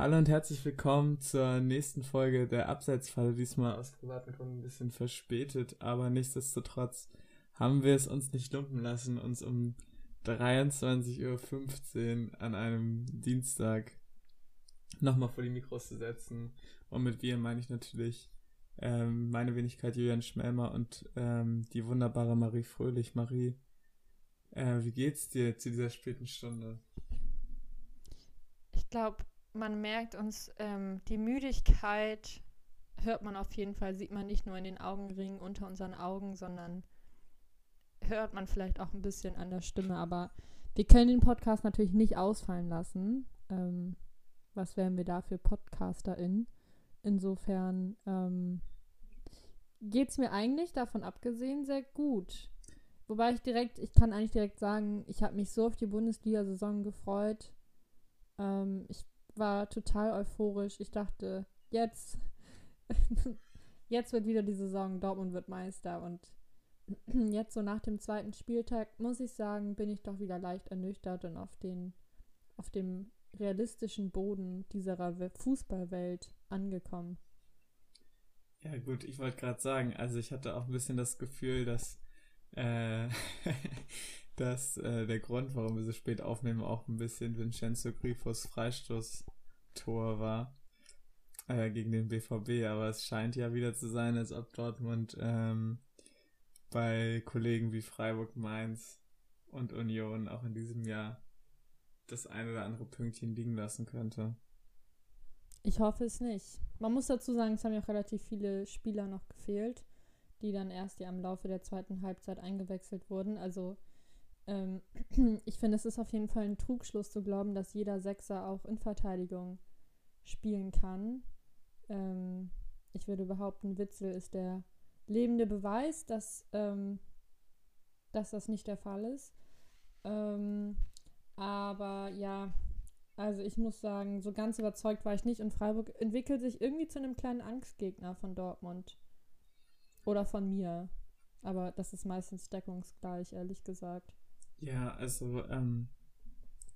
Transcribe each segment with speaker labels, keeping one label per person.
Speaker 1: Hallo und herzlich willkommen zur nächsten Folge der Abseitsfalle. Diesmal aus privaten Gründen ein bisschen verspätet, aber nichtsdestotrotz haben wir es uns nicht lumpen lassen, uns um 23.15 Uhr an einem Dienstag nochmal vor die Mikros zu setzen. Und mit wir meine ich natürlich ähm, meine Wenigkeit Julian Schmelmer und ähm, die wunderbare Marie Fröhlich. Marie, äh, wie geht's dir zu dieser späten Stunde?
Speaker 2: Ich glaube, man merkt uns ähm, die Müdigkeit, hört man auf jeden Fall, sieht man nicht nur in den Augenringen unter unseren Augen, sondern hört man vielleicht auch ein bisschen an der Stimme. Aber wir können den Podcast natürlich nicht ausfallen lassen. Ähm, was wären wir da für PodcasterInnen? Insofern ähm, geht es mir eigentlich davon abgesehen sehr gut. Wobei ich direkt, ich kann eigentlich direkt sagen, ich habe mich so auf die Bundesliga-Saison gefreut. Ähm, ich war total euphorisch. Ich dachte, jetzt, jetzt wird wieder die Saison, Dortmund wird Meister. Und jetzt so nach dem zweiten Spieltag, muss ich sagen, bin ich doch wieder leicht ernüchtert und auf den, auf dem realistischen Boden dieser Fußballwelt angekommen.
Speaker 1: Ja, gut, ich wollte gerade sagen, also ich hatte auch ein bisschen das Gefühl, dass, äh, dass äh, der Grund, warum wir so spät aufnehmen, auch ein bisschen Vincenzo Grifos Freistoßtor war äh, gegen den BVB. Aber es scheint ja wieder zu sein, als ob Dortmund ähm, bei Kollegen wie Freiburg, Mainz und Union auch in diesem Jahr das eine oder andere Pünktchen liegen lassen könnte.
Speaker 2: Ich hoffe es nicht. Man muss dazu sagen, es haben ja auch relativ viele Spieler noch gefehlt, die dann erst ja im Laufe der zweiten Halbzeit eingewechselt wurden. Also ähm, ich finde, es ist auf jeden Fall ein Trugschluss zu glauben, dass jeder Sechser auch in Verteidigung spielen kann. Ähm, ich würde behaupten, Witzel ist der lebende Beweis, dass, ähm, dass das nicht der Fall ist. Ähm, aber ja, also ich muss sagen, so ganz überzeugt war ich nicht und Freiburg entwickelt sich irgendwie zu einem kleinen Angstgegner von Dortmund. Oder von mir. Aber das ist meistens deckungsgleich, ehrlich gesagt.
Speaker 1: Ja, also ähm,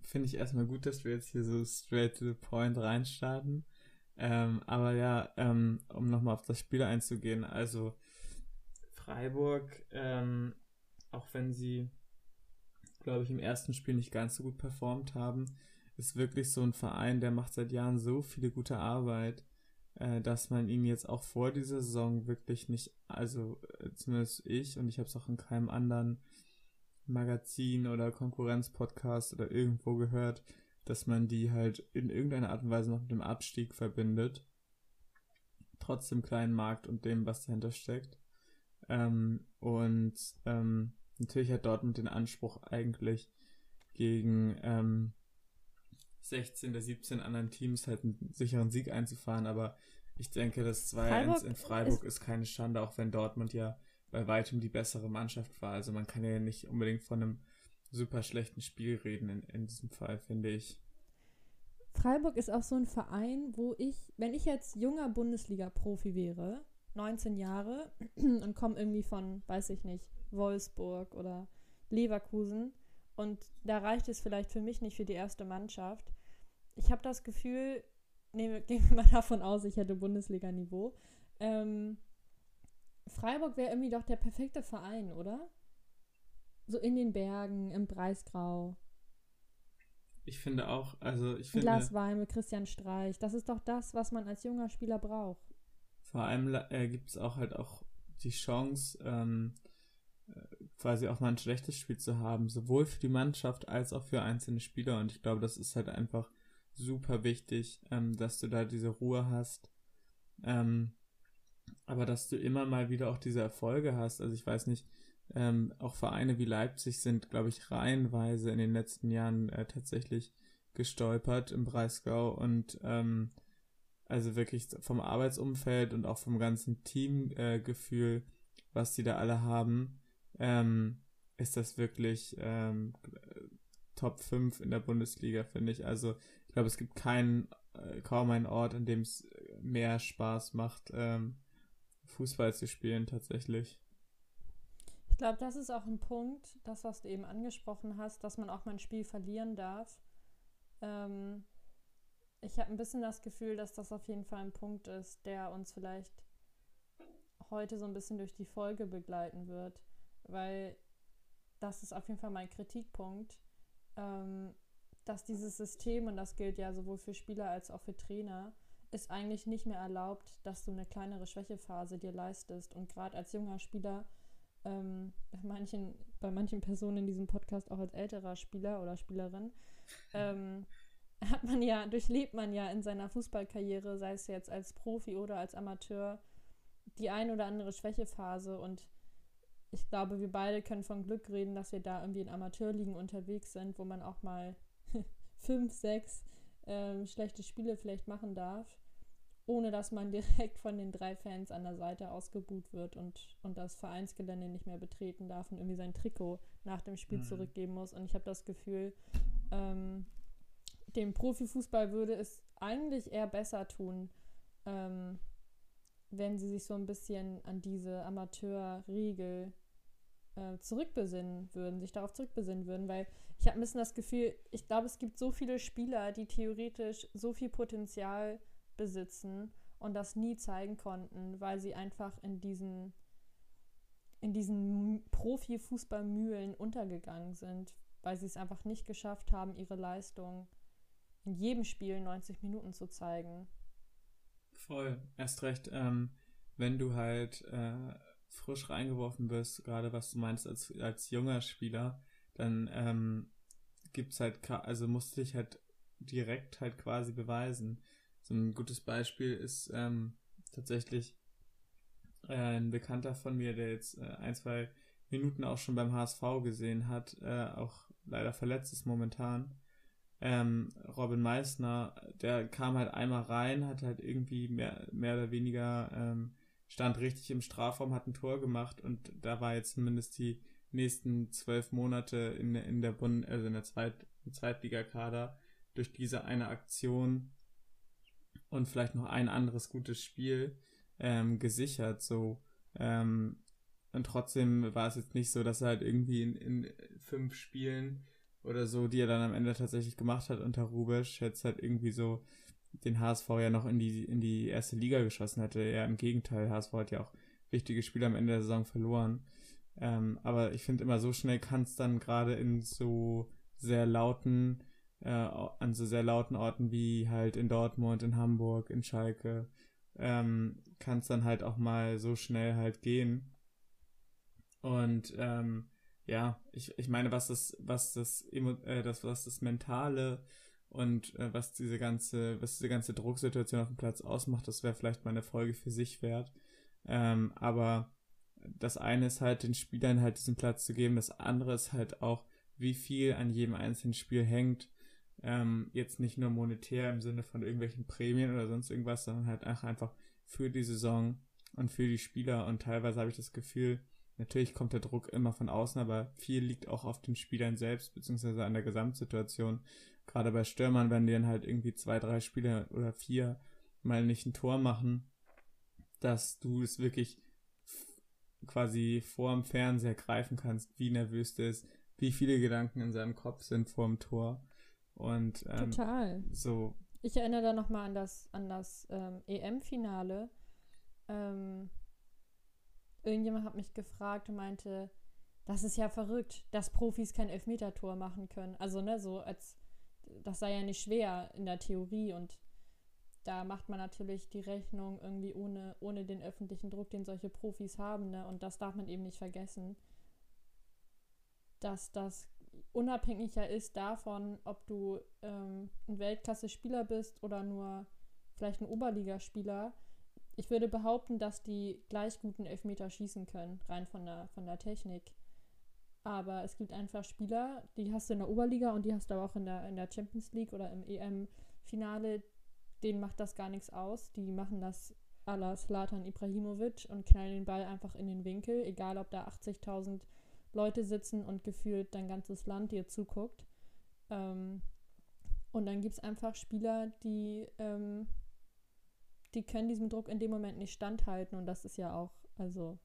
Speaker 1: finde ich erstmal gut, dass wir jetzt hier so straight to the point reinstarten. Ähm, aber ja, ähm, um nochmal auf das Spiel einzugehen, also Freiburg, ähm, auch wenn sie, glaube ich, im ersten Spiel nicht ganz so gut performt haben, ist wirklich so ein Verein, der macht seit Jahren so viele gute Arbeit, äh, dass man ihn jetzt auch vor dieser Saison wirklich nicht, also äh, zumindest ich und ich habe es auch in keinem anderen Magazin oder Konkurrenzpodcast oder irgendwo gehört, dass man die halt in irgendeiner Art und Weise noch mit dem Abstieg verbindet. Trotz dem kleinen Markt und dem, was dahinter steckt. Ähm, und ähm, natürlich hat Dortmund den Anspruch eigentlich gegen ähm, 16 der 17 anderen Teams halt einen sicheren Sieg einzufahren, aber ich denke, das 2-1 in Freiburg ist, ist keine Schande, auch wenn Dortmund ja bei weitem die bessere Mannschaft war. Also man kann ja nicht unbedingt von einem super schlechten Spiel reden in, in diesem Fall, finde ich.
Speaker 2: Freiburg ist auch so ein Verein, wo ich, wenn ich jetzt junger Bundesliga-Profi wäre, 19 Jahre und komme irgendwie von, weiß ich nicht, Wolfsburg oder Leverkusen und da reicht es vielleicht für mich nicht für die erste Mannschaft. Ich habe das Gefühl, nehmen, wir mal davon aus, ich hätte Bundesliga-Niveau. Ähm, Freiburg wäre irgendwie doch der perfekte Verein, oder? So in den Bergen, im Breisgrau.
Speaker 1: Ich finde auch, also ich finde.
Speaker 2: Glas Wein mit Christian Streich. Das ist doch das, was man als junger Spieler braucht.
Speaker 1: Vor allem äh, gibt es auch halt auch die Chance, ähm, äh, quasi auch mal ein schlechtes Spiel zu haben, sowohl für die Mannschaft als auch für einzelne Spieler. Und ich glaube, das ist halt einfach super wichtig, ähm, dass du da diese Ruhe hast. Ähm, aber dass du immer mal wieder auch diese Erfolge hast. Also ich weiß nicht, ähm, auch Vereine wie Leipzig sind, glaube ich, reihenweise in den letzten Jahren äh, tatsächlich gestolpert im Breisgau und ähm, also wirklich vom Arbeitsumfeld und auch vom ganzen Teamgefühl, äh, was die da alle haben, ähm, ist das wirklich ähm, Top 5 in der Bundesliga, finde ich. Also ich glaube, es gibt keinen, äh, kaum einen Ort, in dem es mehr Spaß macht, ähm, Fußball zu spielen tatsächlich.
Speaker 2: Ich glaube, das ist auch ein Punkt, das, was du eben angesprochen hast, dass man auch mal ein Spiel verlieren darf. Ähm, ich habe ein bisschen das Gefühl, dass das auf jeden Fall ein Punkt ist, der uns vielleicht heute so ein bisschen durch die Folge begleiten wird, weil das ist auf jeden Fall mein Kritikpunkt, ähm, dass dieses System, und das gilt ja sowohl für Spieler als auch für Trainer, ist eigentlich nicht mehr erlaubt, dass du eine kleinere Schwächephase dir leistest. Und gerade als junger Spieler, ähm, bei, manchen, bei manchen Personen in diesem Podcast auch als älterer Spieler oder Spielerin, ähm, hat man ja, durchlebt man ja in seiner Fußballkarriere, sei es jetzt als Profi oder als Amateur, die ein oder andere Schwächephase und ich glaube, wir beide können von Glück reden, dass wir da irgendwie in Amateurligen unterwegs sind, wo man auch mal fünf, sechs ähm, schlechte Spiele vielleicht machen darf, ohne dass man direkt von den drei Fans an der Seite ausgebuht wird und, und das Vereinsgelände nicht mehr betreten darf und irgendwie sein Trikot nach dem Spiel mhm. zurückgeben muss. Und ich habe das Gefühl, ähm, dem Profifußball würde es eigentlich eher besser tun, ähm, wenn sie sich so ein bisschen an diese Amateurregel äh, zurückbesinnen würden, sich darauf zurückbesinnen würden, weil ich habe ein bisschen das Gefühl, ich glaube, es gibt so viele Spieler, die theoretisch so viel Potenzial besitzen und das nie zeigen konnten, weil sie einfach in diesen in diesen Profi-Fußballmühlen untergegangen sind, weil sie es einfach nicht geschafft haben, ihre Leistung in jedem Spiel 90 Minuten zu zeigen.
Speaker 1: Voll, erst recht, ähm, wenn du halt äh, frisch reingeworfen wirst, gerade was du meinst als, als junger Spieler, dann ähm, gibt's halt, also musst du dich halt direkt halt quasi beweisen. So ein gutes Beispiel ist ähm, tatsächlich äh, ein Bekannter von mir, der jetzt äh, ein, zwei Minuten auch schon beim HSV gesehen hat, äh, auch leider verletzt ist momentan. Ähm, Robin Meissner, der kam halt einmal rein, hat halt irgendwie mehr, mehr oder weniger ähm, stand richtig im Strafraum, hat ein Tor gemacht und da war jetzt zumindest die nächsten zwölf Monate in, in der Bund, also in der Zweit, Zweitligakader durch diese eine Aktion und vielleicht noch ein anderes gutes Spiel ähm, gesichert. So ähm, und trotzdem war es jetzt nicht so, dass er halt irgendwie in, in fünf Spielen oder so, die er dann am Ende tatsächlich gemacht hat unter Rubisch, jetzt halt irgendwie so den HSV ja noch in die, in die erste Liga geschossen hätte. Eher im Gegenteil, HSV hat ja auch wichtige Spiele am Ende der Saison verloren. Ähm, aber ich finde immer so schnell kann es dann gerade in so sehr lauten, äh, an so sehr lauten Orten wie halt in Dortmund, in Hamburg, in Schalke, ähm, kann es dann halt auch mal so schnell halt gehen. Und ähm, ja, ich, ich meine, was das, was das, äh, das, was das Mentale und äh, was diese ganze, was diese ganze Drucksituation auf dem Platz ausmacht, das wäre vielleicht mal eine Folge für sich wert. Ähm, aber das eine ist halt, den Spielern halt diesen Platz zu geben, das andere ist halt auch, wie viel an jedem einzelnen Spiel hängt. Ähm, jetzt nicht nur monetär im Sinne von irgendwelchen Prämien oder sonst irgendwas, sondern halt einfach für die Saison und für die Spieler. Und teilweise habe ich das Gefühl, natürlich kommt der Druck immer von außen, aber viel liegt auch auf den Spielern selbst, beziehungsweise an der Gesamtsituation gerade bei Stürmern, wenn die dann halt irgendwie zwei, drei Spiele oder vier mal nicht ein Tor machen, dass du es wirklich quasi vor dem Fernseher greifen kannst, wie nervös der ist, wie viele Gedanken in seinem Kopf sind vor dem Tor. Und ähm, total. So.
Speaker 2: Ich erinnere da nochmal an das, an das ähm, EM-Finale. Ähm, irgendjemand hat mich gefragt und meinte, das ist ja verrückt, dass Profis kein Elfmeter-Tor machen können. Also, ne, so als das sei ja nicht schwer in der Theorie und da macht man natürlich die Rechnung irgendwie ohne, ohne den öffentlichen Druck, den solche Profis haben, ne? Und das darf man eben nicht vergessen, dass das unabhängiger ist davon, ob du ähm, ein Weltklasse-Spieler bist oder nur vielleicht ein Oberligaspieler. Ich würde behaupten, dass die gleich guten Elfmeter schießen können, rein von der, von der Technik. Aber es gibt einfach Spieler, die hast du in der Oberliga und die hast du aber auch in der, in der Champions League oder im EM-Finale. Denen macht das gar nichts aus. Die machen das à la Slatan Ibrahimovic und knallen den Ball einfach in den Winkel, egal ob da 80.000 Leute sitzen und gefühlt dein ganzes Land dir zuguckt. Ähm, und dann gibt es einfach Spieler, die, ähm, die können diesem Druck in dem Moment nicht standhalten und das ist ja auch, also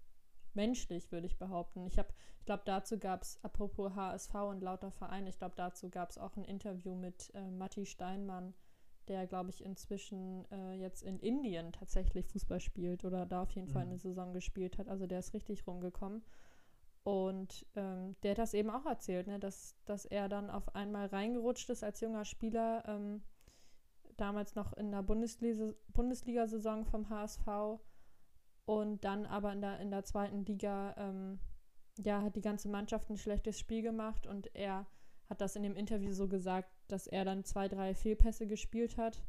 Speaker 2: menschlich, würde ich behaupten. Ich habe, ich glaube, dazu gab es, apropos HSV und lauter Vereine, ich glaube, dazu gab es auch ein Interview mit äh, Matti Steinmann, der, glaube ich, inzwischen äh, jetzt in Indien tatsächlich Fußball spielt oder da auf jeden mhm. Fall eine Saison gespielt hat. Also der ist richtig rumgekommen. Und ähm, der hat das eben auch erzählt, ne, dass, dass er dann auf einmal reingerutscht ist als junger Spieler, ähm, damals noch in der Bundesliga, Bundesliga-Saison vom HSV und dann aber in der, in der zweiten Liga, ähm, ja, hat die ganze Mannschaft ein schlechtes Spiel gemacht und er hat das in dem Interview so gesagt, dass er dann zwei, drei Fehlpässe gespielt hat.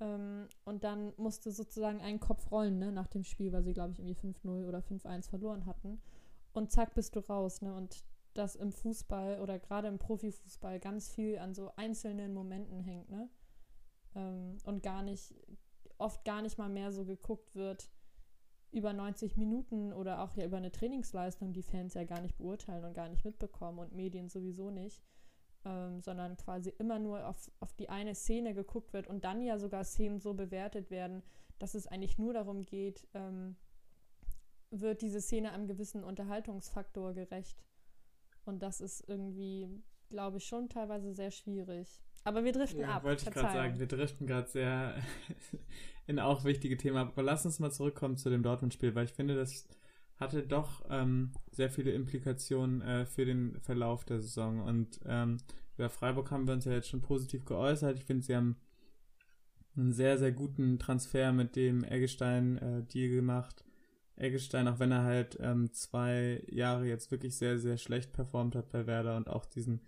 Speaker 2: Ähm, und dann musste sozusagen ein Kopf rollen, ne, nach dem Spiel, weil sie, glaube ich, irgendwie 5-0 oder 5-1 verloren hatten. Und zack, bist du raus, ne? Und das im Fußball oder gerade im Profifußball ganz viel an so einzelnen Momenten hängt, ne? Ähm, und gar nicht, oft gar nicht mal mehr so geguckt wird, über 90 Minuten oder auch ja über eine Trainingsleistung die Fans ja gar nicht beurteilen und gar nicht mitbekommen und Medien sowieso nicht, ähm, sondern quasi immer nur auf, auf die eine Szene geguckt wird und dann ja sogar Szenen so bewertet werden, dass es eigentlich nur darum geht, ähm, wird diese Szene einem gewissen Unterhaltungsfaktor gerecht. Und das ist irgendwie, glaube ich, schon teilweise sehr schwierig. Aber wir driften ja, ab.
Speaker 1: Wollte ich gerade sagen, wir driften gerade sehr in auch wichtige Themen. Aber lass uns mal zurückkommen zu dem Dortmund-Spiel, weil ich finde, das hatte doch ähm, sehr viele Implikationen äh, für den Verlauf der Saison. Und ähm, über Freiburg haben wir uns ja jetzt schon positiv geäußert. Ich finde, sie haben einen sehr, sehr guten Transfer mit dem Eggestein-Deal äh, gemacht. Eggestein, auch wenn er halt ähm, zwei Jahre jetzt wirklich sehr, sehr schlecht performt hat bei Werder und auch diesen,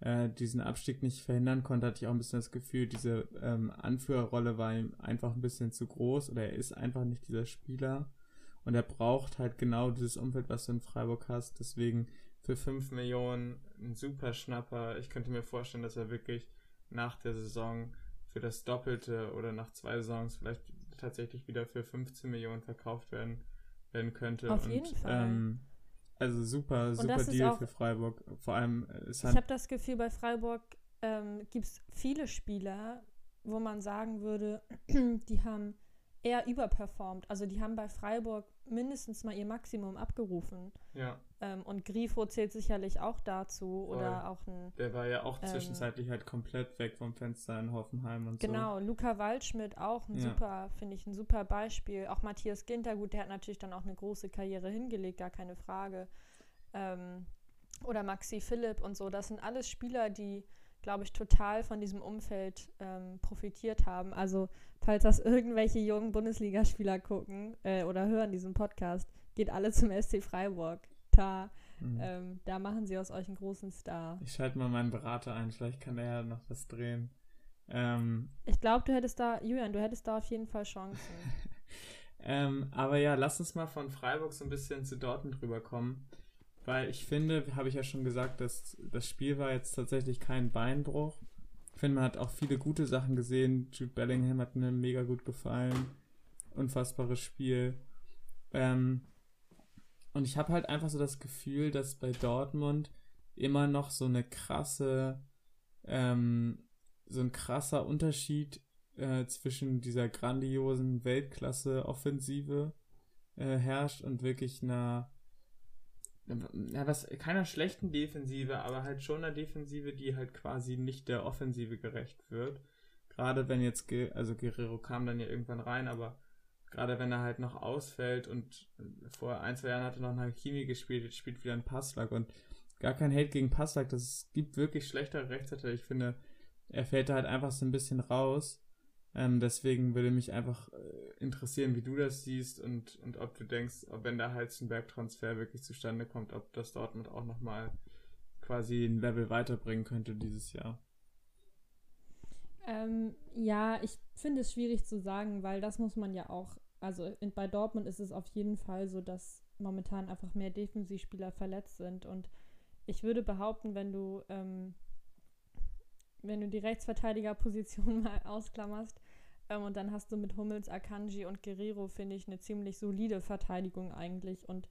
Speaker 1: äh, diesen Abstieg nicht verhindern konnte, hatte ich auch ein bisschen das Gefühl, diese ähm, Anführerrolle war ihm einfach ein bisschen zu groß oder er ist einfach nicht dieser Spieler. Und er braucht halt genau dieses Umfeld, was du in Freiburg hast. Deswegen für 5 Millionen ein super Schnapper. Ich könnte mir vorstellen, dass er wirklich nach der Saison für das Doppelte oder nach zwei Saisons vielleicht tatsächlich wieder für 15 Millionen verkauft werden werden könnte. Auf und, jeden Fall. Ähm, also super, super Deal auch, für Freiburg. Vor allem
Speaker 2: äh, ist Ich habe das Gefühl, bei Freiburg ähm, gibt es viele Spieler, wo man sagen würde, die haben eher überperformt. Also die haben bei Freiburg mindestens mal ihr Maximum abgerufen. Ja. Ähm, und Grifo zählt sicherlich auch dazu. Voll. Oder auch ein.
Speaker 1: Der war ja auch ähm, zwischenzeitlich halt komplett weg vom Fenster in Hoffenheim und
Speaker 2: genau, so. Genau, Luca Waldschmidt auch ein ja. super, finde ich, ein super Beispiel. Auch Matthias Ginter, gut, der hat natürlich dann auch eine große Karriere hingelegt, gar keine Frage. Ähm, oder Maxi Philipp und so. Das sind alles Spieler, die glaube ich, total von diesem Umfeld ähm, profitiert haben. Also, falls das irgendwelche jungen Bundesligaspieler gucken äh, oder hören diesen Podcast, geht alle zum SC Freiburg. Da, mhm. ähm, da machen sie aus euch einen großen Star.
Speaker 1: Ich schalte mal meinen Berater ein, vielleicht kann er ja noch was drehen. Ähm,
Speaker 2: ich glaube, du hättest da, Julian, du hättest da auf jeden Fall Chancen.
Speaker 1: ähm, aber ja, lass uns mal von Freiburg so ein bisschen zu Dortmund rüberkommen. Weil ich finde, habe ich ja schon gesagt, dass das Spiel war jetzt tatsächlich kein Beinbruch. Ich finde, man hat auch viele gute Sachen gesehen. Jude Bellingham hat mir mega gut gefallen. Unfassbares Spiel. Ähm, und ich habe halt einfach so das Gefühl, dass bei Dortmund immer noch so eine krasse, ähm, so ein krasser Unterschied äh, zwischen dieser grandiosen Weltklasse-Offensive äh, herrscht und wirklich einer ja, was, keiner schlechten Defensive, aber halt schon einer Defensive, die halt quasi nicht der Offensive gerecht wird. Gerade wenn jetzt, also Guerrero kam dann ja irgendwann rein, aber gerade wenn er halt noch ausfällt und vor ein, zwei Jahren hat er noch ein Chemie gespielt, jetzt spielt wieder ein Passlack und gar kein Hate gegen Passlack, das gibt wirklich schlechtere Rechtshänder. Ich finde, er fällt da halt einfach so ein bisschen raus ähm, deswegen würde mich einfach äh, interessieren, wie du das siehst und, und ob du denkst, ob wenn der Heizenberg-Transfer wirklich zustande kommt, ob das Dortmund auch nochmal quasi ein Level weiterbringen könnte dieses Jahr.
Speaker 2: Ähm, ja, ich finde es schwierig zu sagen, weil das muss man ja auch, also in, bei Dortmund ist es auf jeden Fall so, dass momentan einfach mehr Defensivspieler verletzt sind und ich würde behaupten, wenn du ähm, wenn du die Rechtsverteidigerposition mal ausklammerst, ähm, und dann hast du mit Hummels, Akanji und Guerrero, finde ich, eine ziemlich solide Verteidigung eigentlich. Und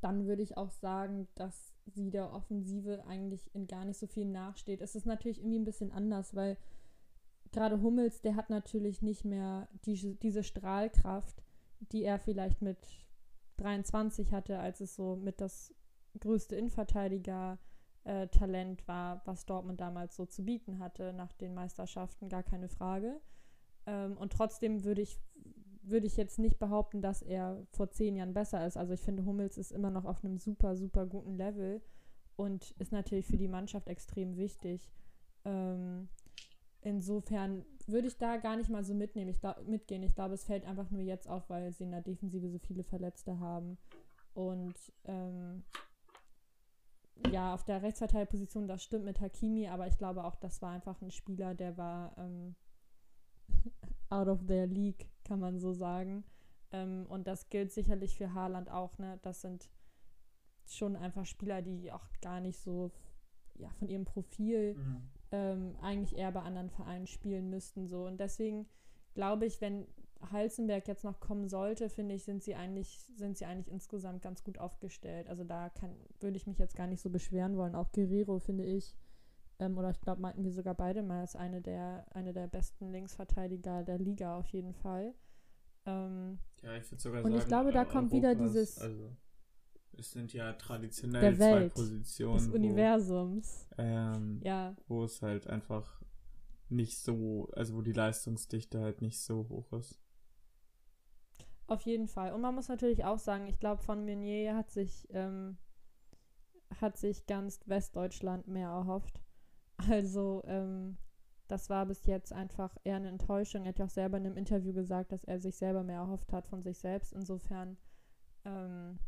Speaker 2: dann würde ich auch sagen, dass sie der Offensive eigentlich in gar nicht so viel nachsteht. Es ist natürlich irgendwie ein bisschen anders, weil gerade Hummels, der hat natürlich nicht mehr die, diese Strahlkraft, die er vielleicht mit 23 hatte, als es so mit das größte Innenverteidiger äh, war, was Dortmund damals so zu bieten hatte nach den Meisterschaften, gar keine Frage. Ähm, und trotzdem würde ich, würde ich jetzt nicht behaupten, dass er vor zehn Jahren besser ist. Also ich finde, Hummels ist immer noch auf einem super, super guten Level und ist natürlich für die Mannschaft extrem wichtig. Ähm, insofern würde ich da gar nicht mal so mitnehmen, ich mitgehen. Ich glaube, es fällt einfach nur jetzt auf, weil sie in der Defensive so viele Verletzte haben. Und ähm, ja, auf der Rechtsverteidigerposition, das stimmt mit Hakimi, aber ich glaube auch, das war einfach ein Spieler, der war ähm, out of their league, kann man so sagen. Ähm, und das gilt sicherlich für Haaland auch, ne? Das sind schon einfach Spieler, die auch gar nicht so ja, von ihrem Profil mhm. ähm, eigentlich eher bei anderen Vereinen spielen müssten. So. Und deswegen glaube ich, wenn Halzenberg jetzt noch kommen sollte, finde ich, sind sie eigentlich, sind sie eigentlich insgesamt ganz gut aufgestellt. Also da kann, würde ich mich jetzt gar nicht so beschweren wollen. Auch Guerrero, finde ich, ähm, oder ich glaube, meinten wir sogar beide mal, ist eine der, eine der besten Linksverteidiger der Liga auf jeden Fall. Ähm,
Speaker 1: ja, ich würde sogar
Speaker 2: und
Speaker 1: sagen,
Speaker 2: ich glaube, da kommt wieder dieses.
Speaker 1: Also, es sind ja traditionell der zwei Welt, Positionen.
Speaker 2: Des Universums.
Speaker 1: ähm, ja. Wo es halt einfach nicht so, also wo die Leistungsdichte halt nicht so hoch ist.
Speaker 2: Auf jeden Fall. Und man muss natürlich auch sagen, ich glaube, von Meunier hat sich, ähm, hat sich ganz Westdeutschland mehr erhofft. Also, ähm, das war bis jetzt einfach eher eine Enttäuschung. Er hat ja auch selber in einem Interview gesagt, dass er sich selber mehr erhofft hat von sich selbst. Insofern, ähm,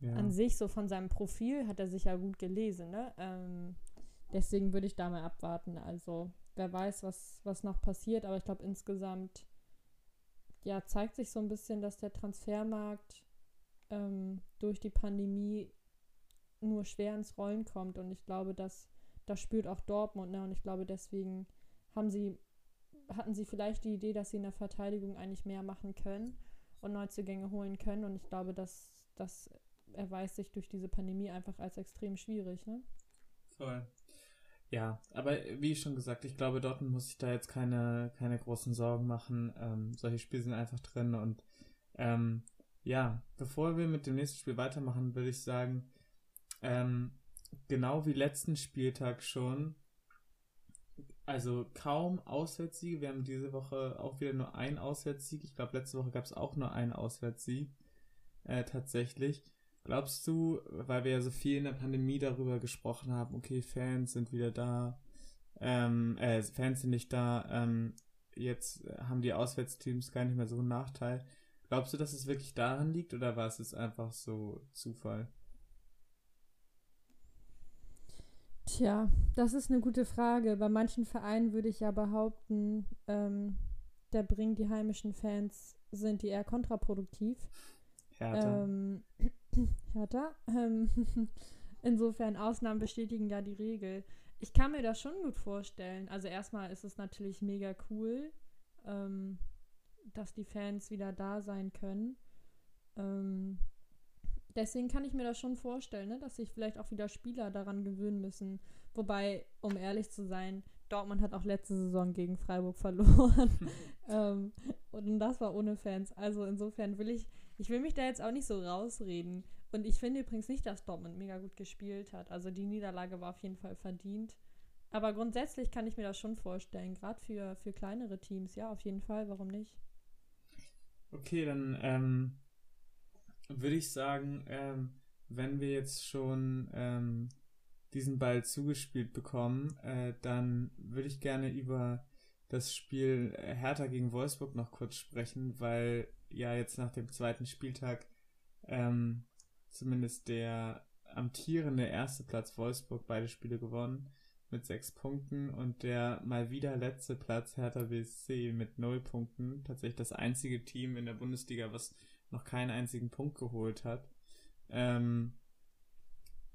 Speaker 2: ja. an sich, so von seinem Profil, hat er sich ja gut gelesen, ne? Ähm, deswegen würde ich da mal abwarten. Also, wer weiß, was, was noch passiert, aber ich glaube, insgesamt ja, zeigt sich so ein bisschen, dass der Transfermarkt ähm, durch die Pandemie nur schwer ins Rollen kommt. Und ich glaube, dass das spürt auch Dortmund. Ne? Und ich glaube, deswegen haben sie, hatten sie vielleicht die Idee, dass sie in der Verteidigung eigentlich mehr machen können und Neuzugänge holen können. Und ich glaube, dass das erweist sich durch diese Pandemie einfach als extrem schwierig. Ne?
Speaker 1: Voll. Ja, aber wie schon gesagt, ich glaube, Dortmund muss sich da jetzt keine, keine großen Sorgen machen. Ähm, solche Spiele sind einfach drin und ähm, ja, bevor wir mit dem nächsten Spiel weitermachen, würde ich sagen, ähm, genau wie letzten Spieltag schon, also kaum Auswärtssiege. Wir haben diese Woche auch wieder nur einen Auswärtssieg. Ich glaube, letzte Woche gab es auch nur einen Auswärtssieg. Äh, tatsächlich. Glaubst du, weil wir ja so viel in der Pandemie darüber gesprochen haben, okay, Fans sind wieder da, ähm, äh, Fans sind nicht da, ähm, jetzt haben die Auswärtsteams gar nicht mehr so einen Nachteil. Glaubst du, dass es wirklich daran liegt oder war es jetzt einfach so Zufall?
Speaker 2: Tja, das ist eine gute Frage. Bei manchen Vereinen würde ich ja behaupten, ähm, da bringen die heimischen Fans, sind die eher kontraproduktiv. Hertha. Ähm, Hertha. Ähm, insofern, Ausnahmen bestätigen ja die Regel. Ich kann mir das schon gut vorstellen. Also erstmal ist es natürlich mega cool, ähm, dass die Fans wieder da sein können. Deswegen kann ich mir das schon vorstellen, ne, dass sich vielleicht auch wieder Spieler daran gewöhnen müssen. Wobei, um ehrlich zu sein, Dortmund hat auch letzte Saison gegen Freiburg verloren. ähm, und das war ohne Fans. Also insofern will ich, ich will mich da jetzt auch nicht so rausreden. Und ich finde übrigens nicht, dass Dortmund mega gut gespielt hat. Also die Niederlage war auf jeden Fall verdient. Aber grundsätzlich kann ich mir das schon vorstellen, gerade für, für kleinere Teams. Ja, auf jeden Fall, warum nicht?
Speaker 1: Okay, dann ähm, würde ich sagen, ähm, wenn wir jetzt schon ähm, diesen Ball zugespielt bekommen, äh, dann würde ich gerne über das Spiel Hertha gegen Wolfsburg noch kurz sprechen, weil ja jetzt nach dem zweiten Spieltag ähm, zumindest der amtierende erste Platz Wolfsburg beide Spiele gewonnen mit sechs Punkten und der mal wieder letzte Platz Hertha BSC mit null Punkten. Tatsächlich das einzige Team in der Bundesliga, was noch keinen einzigen Punkt geholt hat. Ähm,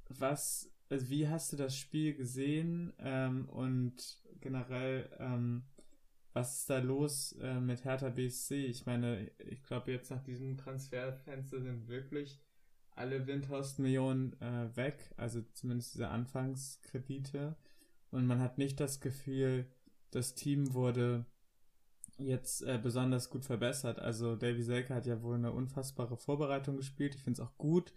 Speaker 1: was, also wie hast du das Spiel gesehen ähm, und generell ähm, was ist da los äh, mit Hertha BSC? Ich meine, ich glaube jetzt nach diesem Transferfenster sind wirklich alle Windhorst-Millionen äh, weg, also zumindest diese Anfangskredite. Und man hat nicht das Gefühl, das Team wurde jetzt äh, besonders gut verbessert. Also Davy Selke hat ja wohl eine unfassbare Vorbereitung gespielt. Ich finde es auch gut,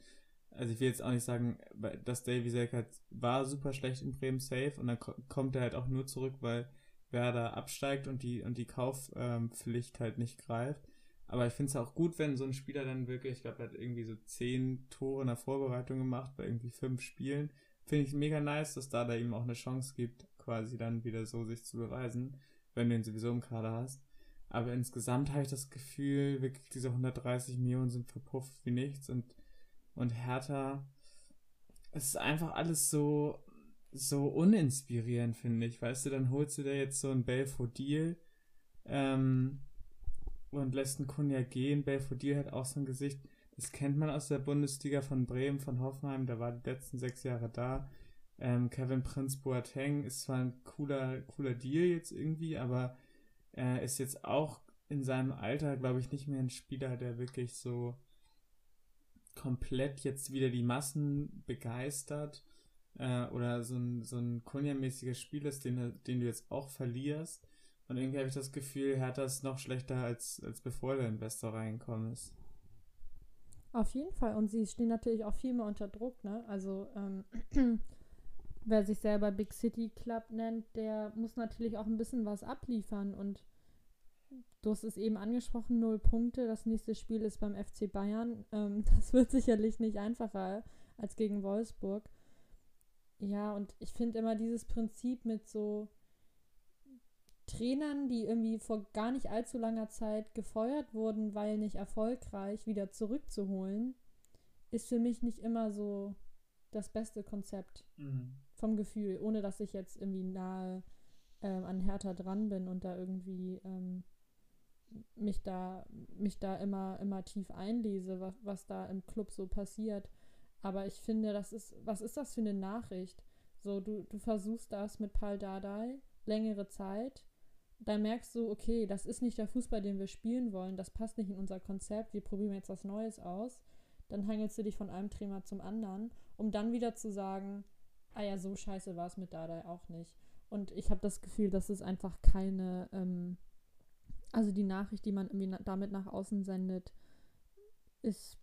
Speaker 1: also ich will jetzt auch nicht sagen, dass Davy Selke war super schlecht in Bremen safe und dann kommt er halt auch nur zurück, weil Werder absteigt und die, und die Kaufpflicht halt nicht greift. Aber ich finde es auch gut, wenn so ein Spieler dann wirklich, ich glaube, er hat irgendwie so zehn Tore in der Vorbereitung gemacht bei irgendwie fünf Spielen. Finde ich mega nice, dass da da ihm auch eine Chance gibt, quasi dann wieder so sich zu beweisen, wenn du ihn sowieso im Kader hast. Aber insgesamt habe ich das Gefühl, wirklich diese 130 Millionen sind verpufft wie nichts und, und Hertha, es ist einfach alles so, so uninspirierend, finde ich. Weißt du, dann holst du dir jetzt so ein Belfodil ähm, und lässt einen Kunja gehen. Belfodil hat auch so ein Gesicht, das kennt man aus der Bundesliga von Bremen, von Hoffenheim, der war die letzten sechs Jahre da. Ähm, Kevin Prince Boateng ist zwar ein cooler, cooler Deal jetzt irgendwie, aber er ist jetzt auch in seinem Alter, glaube ich, nicht mehr ein Spieler, der wirklich so komplett jetzt wieder die Massen begeistert äh, oder so ein, so ein Kunja-mäßiger Spiel ist, den, den du jetzt auch verlierst. Und irgendwie habe ich das Gefühl, Hertha ist noch schlechter, als, als bevor der Investor reingekommen ist.
Speaker 2: Auf jeden Fall. Und sie stehen natürlich auch viel mehr unter Druck, ne? Also, ähm, wer sich selber Big City Club nennt, der muss natürlich auch ein bisschen was abliefern. Und du hast es eben angesprochen, null Punkte. Das nächste Spiel ist beim FC Bayern. Ähm, das wird sicherlich nicht einfacher als gegen Wolfsburg. Ja, und ich finde immer dieses Prinzip mit so Trainern, die irgendwie vor gar nicht allzu langer Zeit gefeuert wurden, weil nicht erfolgreich, wieder zurückzuholen, ist für mich nicht immer so das beste Konzept mhm. Vom Gefühl, ohne dass ich jetzt irgendwie nahe ähm, an Hertha dran bin und da irgendwie ähm, mich da mich da immer immer tief einlese, was, was da im Club so passiert. Aber ich finde, das ist, was ist das für eine Nachricht? So, du, du versuchst das mit Paul Dardai längere Zeit, dann merkst du, okay, das ist nicht der Fußball, den wir spielen wollen, das passt nicht in unser Konzept, wir probieren jetzt was Neues aus. Dann hangelst du dich von einem Trainer zum anderen, um dann wieder zu sagen, ah ja, so scheiße war es mit Dardai auch nicht. Und ich habe das Gefühl, dass es einfach keine, ähm, also die Nachricht, die man irgendwie damit nach außen sendet, ist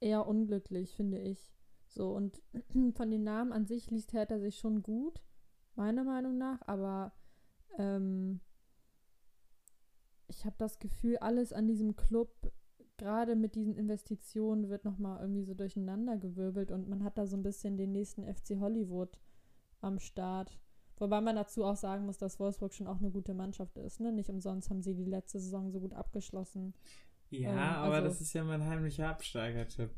Speaker 2: eher unglücklich, finde ich. So, und von den Namen an sich liest Hertha sich schon gut, meiner Meinung nach, aber ähm, ich habe das Gefühl, alles an diesem Club, gerade mit diesen Investitionen, wird nochmal irgendwie so durcheinander gewirbelt und man hat da so ein bisschen den nächsten FC Hollywood am Start. Wobei man dazu auch sagen muss, dass Wolfsburg schon auch eine gute Mannschaft ist. Ne? Nicht umsonst haben sie die letzte Saison so gut abgeschlossen.
Speaker 1: Ja, ähm, aber also, das ist ja mein heimlicher Absteigertipp.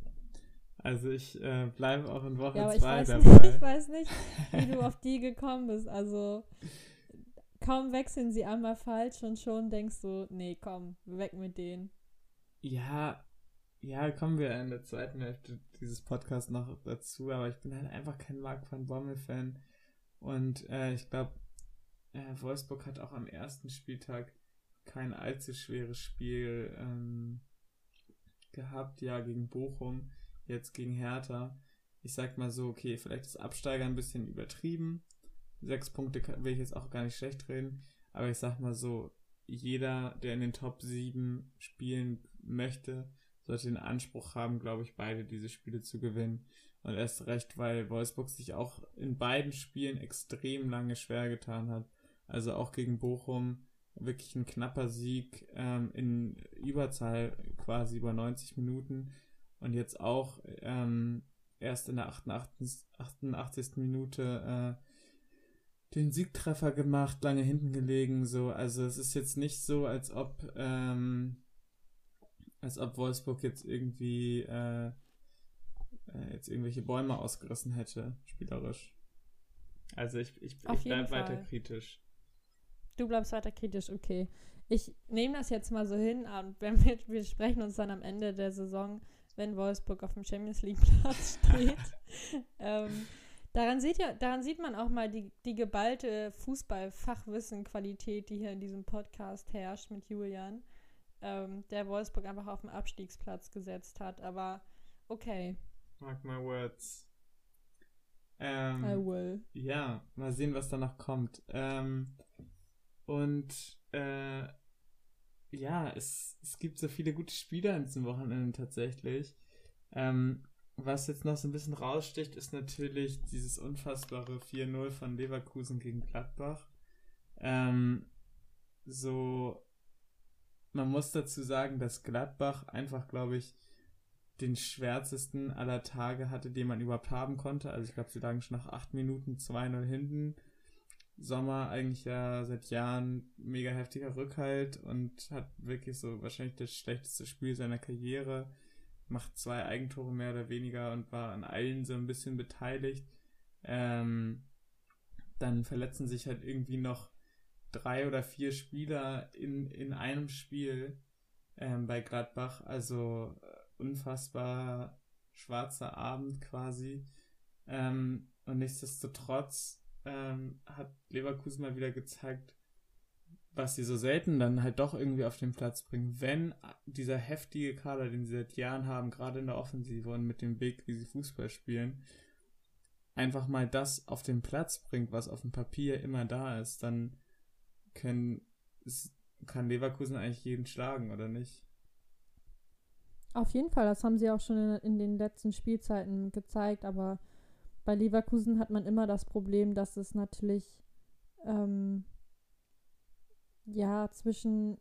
Speaker 1: Also ich äh, bleibe auch in Woche 2 ja, dabei.
Speaker 2: Nicht, ich weiß nicht, wie du auf die gekommen bist. Also kaum wechseln sie einmal falsch und schon denkst du, nee, komm, weg mit denen.
Speaker 1: Ja, ja, kommen wir in der zweiten Hälfte dieses Podcasts noch dazu, aber ich bin halt einfach kein Mark van Bommel-Fan. Und äh, ich glaube, äh, Wolfsburg hat auch am ersten Spieltag kein allzu schweres Spiel ähm, gehabt, ja, gegen Bochum jetzt gegen Hertha. Ich sag mal so, okay, vielleicht ist Absteiger ein bisschen übertrieben. Sechs Punkte will ich jetzt auch gar nicht schlecht reden. Aber ich sag mal so, jeder, der in den Top 7 spielen möchte, sollte den Anspruch haben, glaube ich, beide diese Spiele zu gewinnen. Und erst recht, weil Wolfsburg sich auch in beiden Spielen extrem lange schwer getan hat. Also auch gegen Bochum wirklich ein knapper Sieg ähm, in Überzahl quasi über 90 Minuten und jetzt auch ähm, erst in der 88, 88. Minute äh, den Siegtreffer gemacht, lange hinten gelegen, so, also es ist jetzt nicht so, als ob ähm, als ob Wolfsburg jetzt irgendwie äh, äh, jetzt irgendwelche Bäume ausgerissen hätte, spielerisch. Also ich, ich, ich bleibe weiter kritisch.
Speaker 2: Du bleibst weiter kritisch, okay. Ich nehme das jetzt mal so hin und wenn wir, wir sprechen uns dann am Ende der Saison wenn Wolfsburg auf dem Champions League Platz steht. ähm, daran, sieht ja, daran sieht man auch mal die, die geballte Fußball-Fachwissen-Qualität, die hier in diesem Podcast herrscht mit Julian, ähm, der Wolfsburg einfach auf den Abstiegsplatz gesetzt hat. Aber okay.
Speaker 1: Mark my words. Ähm, I will. Ja, mal sehen, was da noch kommt. Ähm, und äh, ja, es, es gibt so viele gute Spieler an diesem Wochenende tatsächlich. Ähm, was jetzt noch so ein bisschen raussticht, ist natürlich dieses unfassbare 4-0 von Leverkusen gegen Gladbach. Ähm, so, man muss dazu sagen, dass Gladbach einfach, glaube ich, den schwärzesten aller Tage hatte, den man überhaupt haben konnte. Also ich glaube, sie lagen schon nach acht Minuten 2-0 hinten. Sommer eigentlich ja seit Jahren mega heftiger Rückhalt und hat wirklich so wahrscheinlich das schlechteste Spiel seiner Karriere. Macht zwei Eigentore mehr oder weniger und war an allen so ein bisschen beteiligt. Ähm, dann verletzen sich halt irgendwie noch drei oder vier Spieler in, in einem Spiel ähm, bei Gladbach. Also äh, unfassbar schwarzer Abend quasi. Ähm, und nichtsdestotrotz ähm, hat Leverkusen mal wieder gezeigt, was sie so selten dann halt doch irgendwie auf den Platz bringen. Wenn dieser heftige Kader, den sie seit Jahren haben, gerade in der Offensive und mit dem Weg, wie sie Fußball spielen, einfach mal das auf den Platz bringt, was auf dem Papier immer da ist, dann können, kann Leverkusen eigentlich jeden schlagen, oder nicht?
Speaker 2: Auf jeden Fall, das haben sie auch schon in, in den letzten Spielzeiten gezeigt, aber bei Leverkusen hat man immer das Problem, dass es natürlich ähm, ja zwischen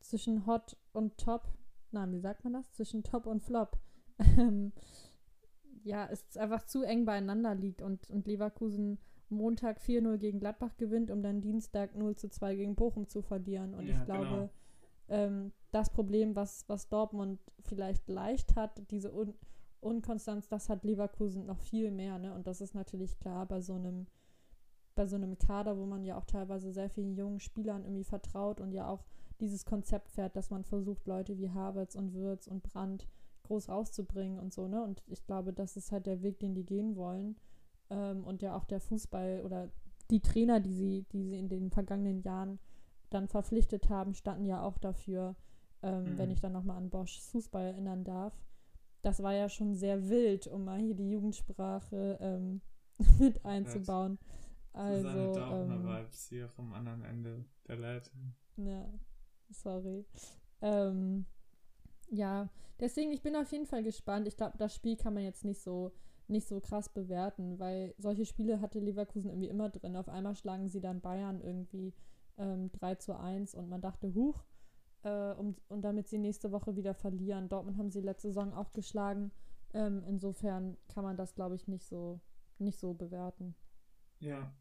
Speaker 2: zwischen Hot und Top, nein, wie sagt man das? Zwischen Top und Flop. Ähm, ja, es einfach zu eng beieinander liegt und, und Leverkusen Montag 4-0 gegen Gladbach gewinnt, um dann Dienstag 0 zu 2 gegen Bochum zu verlieren. Und ja, ich glaube, genau. ähm, das Problem, was, was Dortmund vielleicht leicht hat, diese Un Unkonstanz, das hat Leverkusen noch viel mehr, ne? Und das ist natürlich klar bei so einem, bei so einem Kader, wo man ja auch teilweise sehr vielen jungen Spielern irgendwie vertraut und ja auch dieses Konzept fährt, dass man versucht, Leute wie Havertz und Würz und Brandt groß rauszubringen und so, ne? Und ich glaube, das ist halt der Weg, den die gehen wollen ähm, und ja auch der Fußball oder die Trainer, die sie, die sie in den vergangenen Jahren dann verpflichtet haben, standen ja auch dafür, ähm, mhm. wenn ich dann nochmal an Boschs Fußball erinnern darf. Das war ja schon sehr wild, um mal hier die Jugendsprache ähm, mit einzubauen. Also, Susanne
Speaker 1: Daubner ähm, Vibes hier vom anderen Ende der Leitung.
Speaker 2: Ja, sorry. Ähm, ja, deswegen, ich bin auf jeden Fall gespannt. Ich glaube, das Spiel kann man jetzt nicht so nicht so krass bewerten, weil solche Spiele hatte Leverkusen irgendwie immer drin. Auf einmal schlagen sie dann Bayern irgendwie ähm, 3 zu 1 und man dachte, huch, äh, um, und damit sie nächste Woche wieder verlieren. Dortmund haben sie letzte Saison auch geschlagen. Ähm, insofern kann man das, glaube ich, nicht so, nicht so bewerten.
Speaker 1: Ja.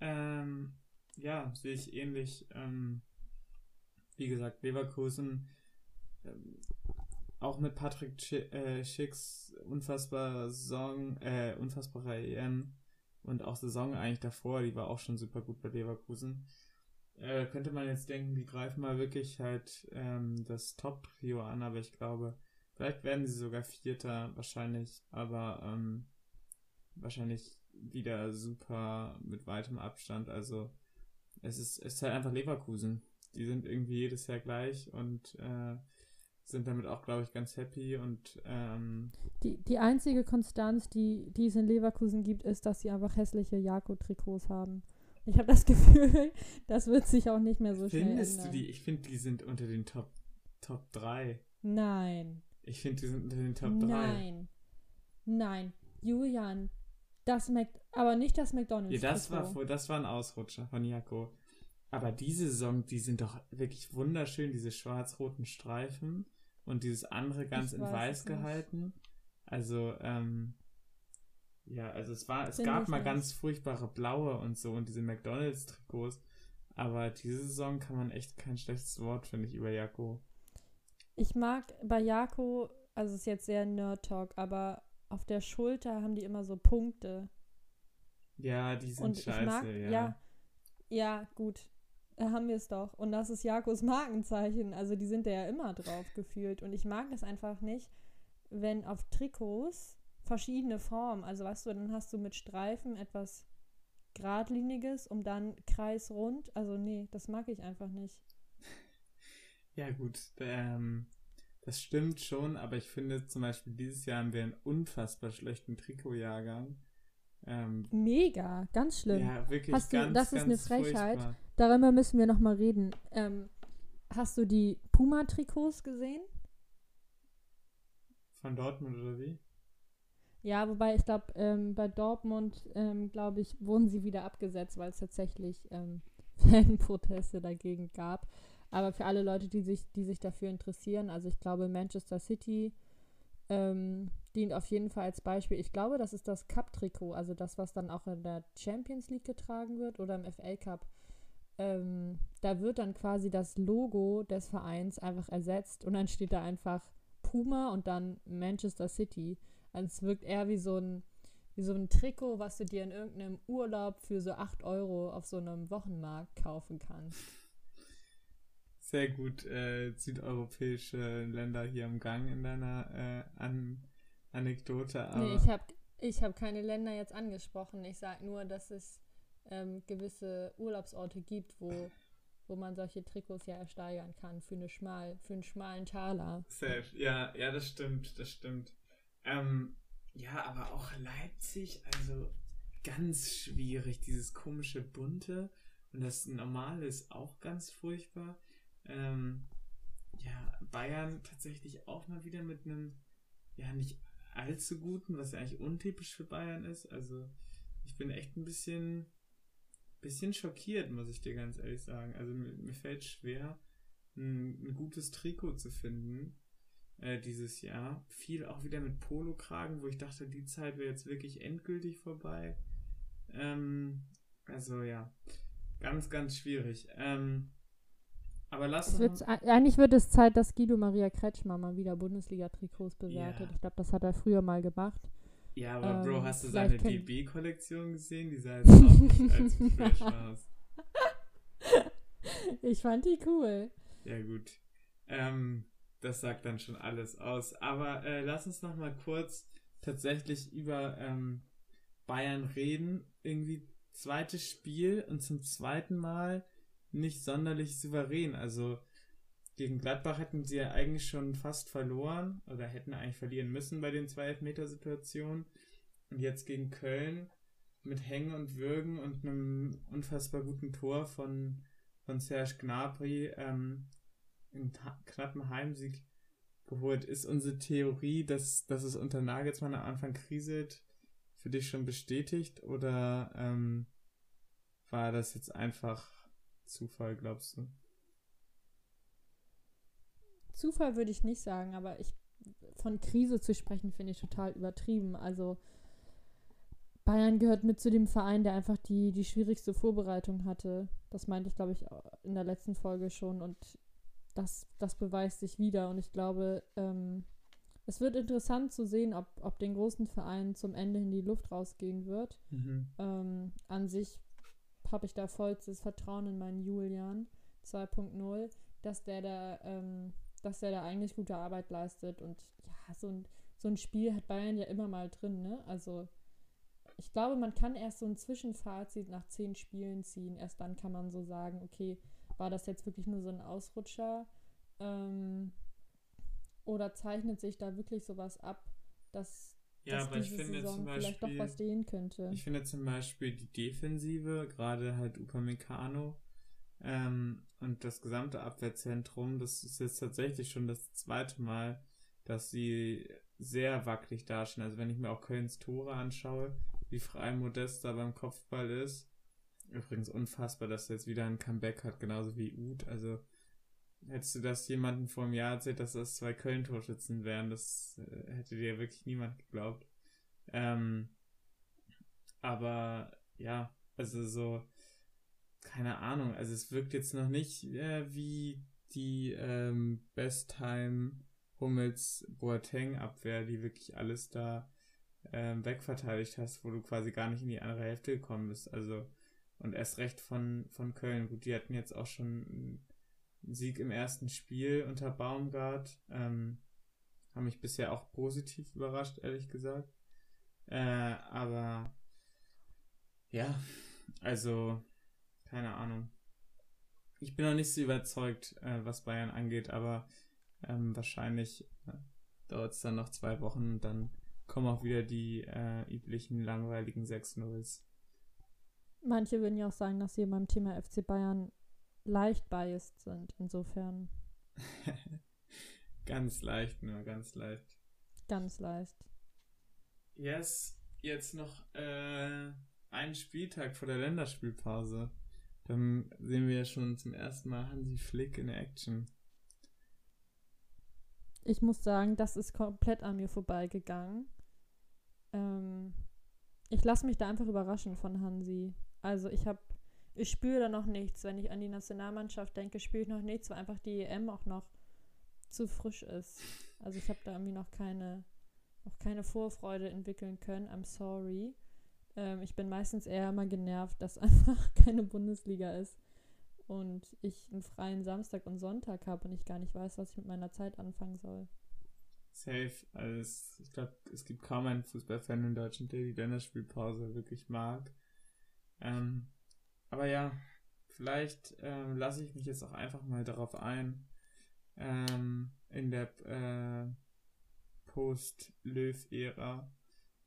Speaker 1: Ähm, ja, sehe ich ähnlich. Ähm, wie gesagt, Leverkusen ähm, auch mit Patrick Sch äh, Schicks unfassbar Saison, äh, unfassbarer EM und auch Saison eigentlich davor, die war auch schon super gut bei Leverkusen. Äh, könnte man jetzt denken, die greifen mal wirklich halt ähm, das Top-Trio an, aber ich glaube, vielleicht werden sie sogar Vierter, wahrscheinlich, aber ähm, wahrscheinlich wieder super mit weitem Abstand. Also es ist, es ist halt einfach Leverkusen. Die sind irgendwie jedes Jahr gleich und äh, sind damit auch, glaube ich, ganz happy und ähm,
Speaker 2: die, die einzige Konstanz, die, die es in Leverkusen gibt, ist, dass sie einfach hässliche Jako-Trikots haben. Ich habe das Gefühl, das wird sich auch nicht mehr so schnell ändern. Findest du
Speaker 1: die? Ich finde, die sind unter den Top, Top 3.
Speaker 2: Nein.
Speaker 1: Ich finde, die sind unter den Top 3.
Speaker 2: Nein. Nein. Julian, das Mac aber nicht das McDonalds.
Speaker 1: Ja, das war, das war ein Ausrutscher von Jako. Aber diese Saison, die sind doch wirklich wunderschön, diese schwarz-roten Streifen und dieses andere ganz ich in weiß gehalten. Also, ähm, ja, also es war, es Find gab mal nicht. ganz furchtbare blaue und so und diese McDonalds-Trikots, aber diese Saison kann man echt kein schlechtes Wort, finde ich, über Jako.
Speaker 2: Ich mag bei Jako, also es ist jetzt sehr Nerd-Talk, aber auf der Schulter haben die immer so Punkte.
Speaker 1: Ja, die sind und scheiße, mag, ja.
Speaker 2: ja. Ja, gut haben wir es doch. Und das ist Jakobs Markenzeichen. Also die sind da ja immer drauf gefühlt. Und ich mag es einfach nicht, wenn auf Trikots verschiedene Formen, also weißt du, dann hast du mit Streifen etwas geradliniges, um dann kreisrund. Also nee, das mag ich einfach nicht.
Speaker 1: Ja gut, ähm, das stimmt schon, aber ich finde zum Beispiel dieses Jahr haben wir einen unfassbar schlechten Trikotjahrgang. Ähm,
Speaker 2: Mega, ganz schlimm.
Speaker 1: Ja, wirklich Hast du, ganz,
Speaker 2: das ist
Speaker 1: eine
Speaker 2: Frechheit.
Speaker 1: Furchtbar.
Speaker 2: Darüber müssen wir nochmal reden. Ähm, hast du die Puma-Trikots gesehen?
Speaker 1: Von Dortmund oder wie?
Speaker 2: Ja, wobei ich glaube, ähm, bei Dortmund, ähm, glaube ich, wurden sie wieder abgesetzt, weil es tatsächlich ähm, Fanproteste dagegen gab. Aber für alle Leute, die sich, die sich dafür interessieren, also ich glaube, Manchester City ähm, dient auf jeden Fall als Beispiel. Ich glaube, das ist das Cup-Trikot, also das, was dann auch in der Champions League getragen wird oder im FA Cup. Ähm, da wird dann quasi das Logo des Vereins einfach ersetzt und dann steht da einfach Puma und dann Manchester City. Also es wirkt eher wie so ein, wie so ein Trikot, was du dir in irgendeinem Urlaub für so 8 Euro auf so einem Wochenmarkt kaufen kannst.
Speaker 1: Sehr gut äh, südeuropäische Länder hier im Gang in deiner äh, An Anekdote.
Speaker 2: Aber nee, ich habe ich hab keine Länder jetzt angesprochen. Ich sage nur, dass es ähm, gewisse Urlaubsorte gibt, wo, wo man solche Trikots ja ersteigern kann für, eine schmal, für einen schmalen Taler.
Speaker 1: Safe. Ja, ja, das stimmt, das stimmt. Ähm, ja, aber auch Leipzig, also ganz schwierig, dieses komische bunte und das normale ist auch ganz furchtbar. Ähm, ja, Bayern tatsächlich auch mal wieder mit einem, ja, nicht allzu guten, was ja eigentlich untypisch für Bayern ist. Also ich bin echt ein bisschen, bisschen schockiert, muss ich dir ganz ehrlich sagen. Also mir, mir fällt schwer, ein, ein gutes Trikot zu finden äh, dieses Jahr. Viel auch wieder mit Polokragen, wo ich dachte, die Zeit wäre jetzt wirklich endgültig vorbei. Ähm, also ja, ganz, ganz schwierig. Ähm, aber lass
Speaker 2: uns. Eigentlich wird es Zeit, dass Guido Maria Kretschmer mal wieder Bundesliga-Trikots bewertet. Yeah. Ich glaube, das hat er früher mal gemacht.
Speaker 1: Ja, aber ähm, Bro, hast du seine DB-Kollektion gesehen? Die sah jetzt auch nicht als fresh aus.
Speaker 2: Ich fand die cool.
Speaker 1: Ja, gut. Ähm, das sagt dann schon alles aus. Aber äh, lass uns noch mal kurz tatsächlich über ähm, Bayern reden. Irgendwie zweites Spiel und zum zweiten Mal nicht sonderlich souverän. Also gegen Gladbach hätten sie ja eigentlich schon fast verloren oder hätten eigentlich verlieren müssen bei den zwei Elfmeter-Situationen. Und jetzt gegen Köln mit Hängen und Würgen und einem unfassbar guten Tor von, von Serge Gnabry ähm, einen knappen Heimsieg geholt. Ist unsere Theorie, dass, dass es unter Nagelsmann am Anfang kriselt, für dich schon bestätigt oder ähm, war das jetzt einfach Zufall, glaubst du?
Speaker 2: Zufall würde ich nicht sagen, aber ich von Krise zu sprechen, finde ich total übertrieben. Also Bayern gehört mit zu dem Verein, der einfach die, die schwierigste Vorbereitung hatte. Das meinte ich, glaube ich, in der letzten Folge schon. Und das, das beweist sich wieder. Und ich glaube, ähm, es wird interessant zu sehen, ob, ob den großen Verein zum Ende in die Luft rausgehen wird. Mhm. Ähm, an sich habe ich da vollstes Vertrauen in meinen Julian 2.0, dass der da, ähm, dass der da eigentlich gute Arbeit leistet. Und ja, so ein, so ein Spiel hat Bayern ja immer mal drin, ne? Also ich glaube, man kann erst so ein Zwischenfazit nach zehn Spielen ziehen. Erst dann kann man so sagen, okay, war das jetzt wirklich nur so ein Ausrutscher? Ähm, oder zeichnet sich da wirklich sowas ab, dass
Speaker 1: ja, dass aber ich finde Saison zum Beispiel, vielleicht doch was stehen könnte. Ich finde zum Beispiel die Defensive, gerade halt Upamecano ähm, und das gesamte Abwehrzentrum, das ist jetzt tatsächlich schon das zweite Mal, dass sie sehr wackelig dastehen. Also wenn ich mir auch Kölns Tore anschaue, wie frei Modest da beim Kopfball ist. Übrigens unfassbar, dass er jetzt wieder ein Comeback hat, genauso wie Uth. Also hättest du das jemandem vor einem Jahr erzählt, dass das zwei Köln-Torschützen wären, das äh, hätte dir wirklich niemand geglaubt. Ähm, aber ja, also so, keine Ahnung, also es wirkt jetzt noch nicht äh, wie die ähm, Best-Time Hummels Boateng Abwehr, die wirklich alles da ähm, wegverteidigt hast, wo du quasi gar nicht in die andere Hälfte gekommen bist. Also und erst recht von, von Köln. Gut, die hatten jetzt auch schon Sieg im ersten Spiel unter Baumgart. Ähm, haben mich bisher auch positiv überrascht, ehrlich gesagt. Äh, aber ja, also keine Ahnung. Ich bin noch nicht so überzeugt, äh, was Bayern angeht, aber ähm, wahrscheinlich äh, dauert es dann noch zwei Wochen und dann kommen auch wieder die äh, üblichen langweiligen 6-0s.
Speaker 2: Manche würden ja auch sagen, dass sie beim Thema FC Bayern leicht biased sind, insofern.
Speaker 1: ganz leicht, nur ganz leicht.
Speaker 2: Ganz leicht.
Speaker 1: Yes, jetzt noch äh, einen Spieltag vor der Länderspielpause. Dann sehen wir ja schon zum ersten Mal Hansi Flick in Action.
Speaker 2: Ich muss sagen, das ist komplett an mir vorbeigegangen. Ähm, ich lasse mich da einfach überraschen von Hansi. Also ich habe, ich spüre da noch nichts. Wenn ich an die Nationalmannschaft denke, spüre ich noch nichts, weil einfach die EM auch noch zu frisch ist. Also ich habe da irgendwie noch keine, noch keine Vorfreude entwickeln können. I'm sorry. Ähm, ich bin meistens eher mal genervt, dass einfach keine Bundesliga ist und ich einen freien Samstag und Sonntag habe und ich gar nicht weiß, was ich mit meiner Zeit anfangen soll.
Speaker 1: Safe. Also ich glaube, es gibt kaum einen Fußballfan in Deutschland, der die Länderspielpause wirklich mag. Ähm, aber ja, vielleicht ähm, lasse ich mich jetzt auch einfach mal darauf ein, ähm, in der äh, Post-Löw-Ära.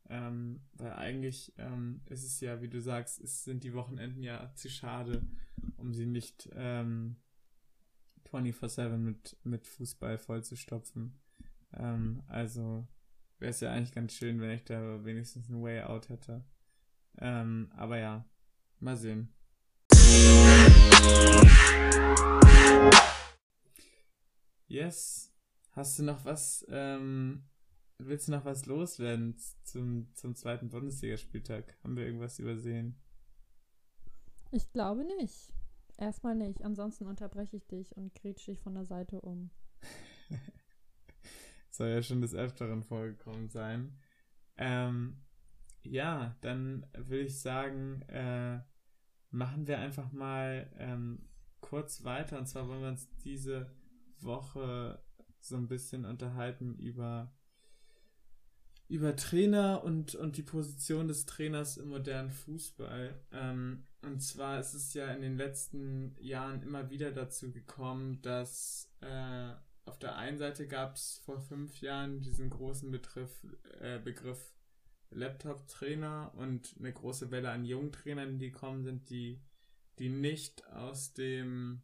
Speaker 1: Ähm, weil eigentlich ähm, ist es ja, wie du sagst, es sind die Wochenenden ja zu schade, um sie nicht ähm, 24-7 mit, mit Fußball vollzustopfen. Ähm, also wäre es ja eigentlich ganz schön, wenn ich da wenigstens ein Way Out hätte. Ähm, aber ja, mal sehen. Yes. Hast du noch was, ähm, willst du noch was loswerden zum, zum zweiten Bundesligaspieltag? Haben wir irgendwas übersehen?
Speaker 2: Ich glaube nicht. Erstmal nicht. Ansonsten unterbreche ich dich und grätsche dich von der Seite um.
Speaker 1: Soll ja schon des Öfteren vorgekommen sein. Ähm, ja, dann würde ich sagen, äh, machen wir einfach mal ähm, kurz weiter. Und zwar wollen wir uns diese Woche so ein bisschen unterhalten über, über Trainer und, und die Position des Trainers im modernen Fußball. Ähm, und zwar ist es ja in den letzten Jahren immer wieder dazu gekommen, dass äh, auf der einen Seite gab es vor fünf Jahren diesen großen Betriff, äh, Begriff Laptop-Trainer und eine große Welle an jungen Trainern, die kommen sind, die, die nicht aus dem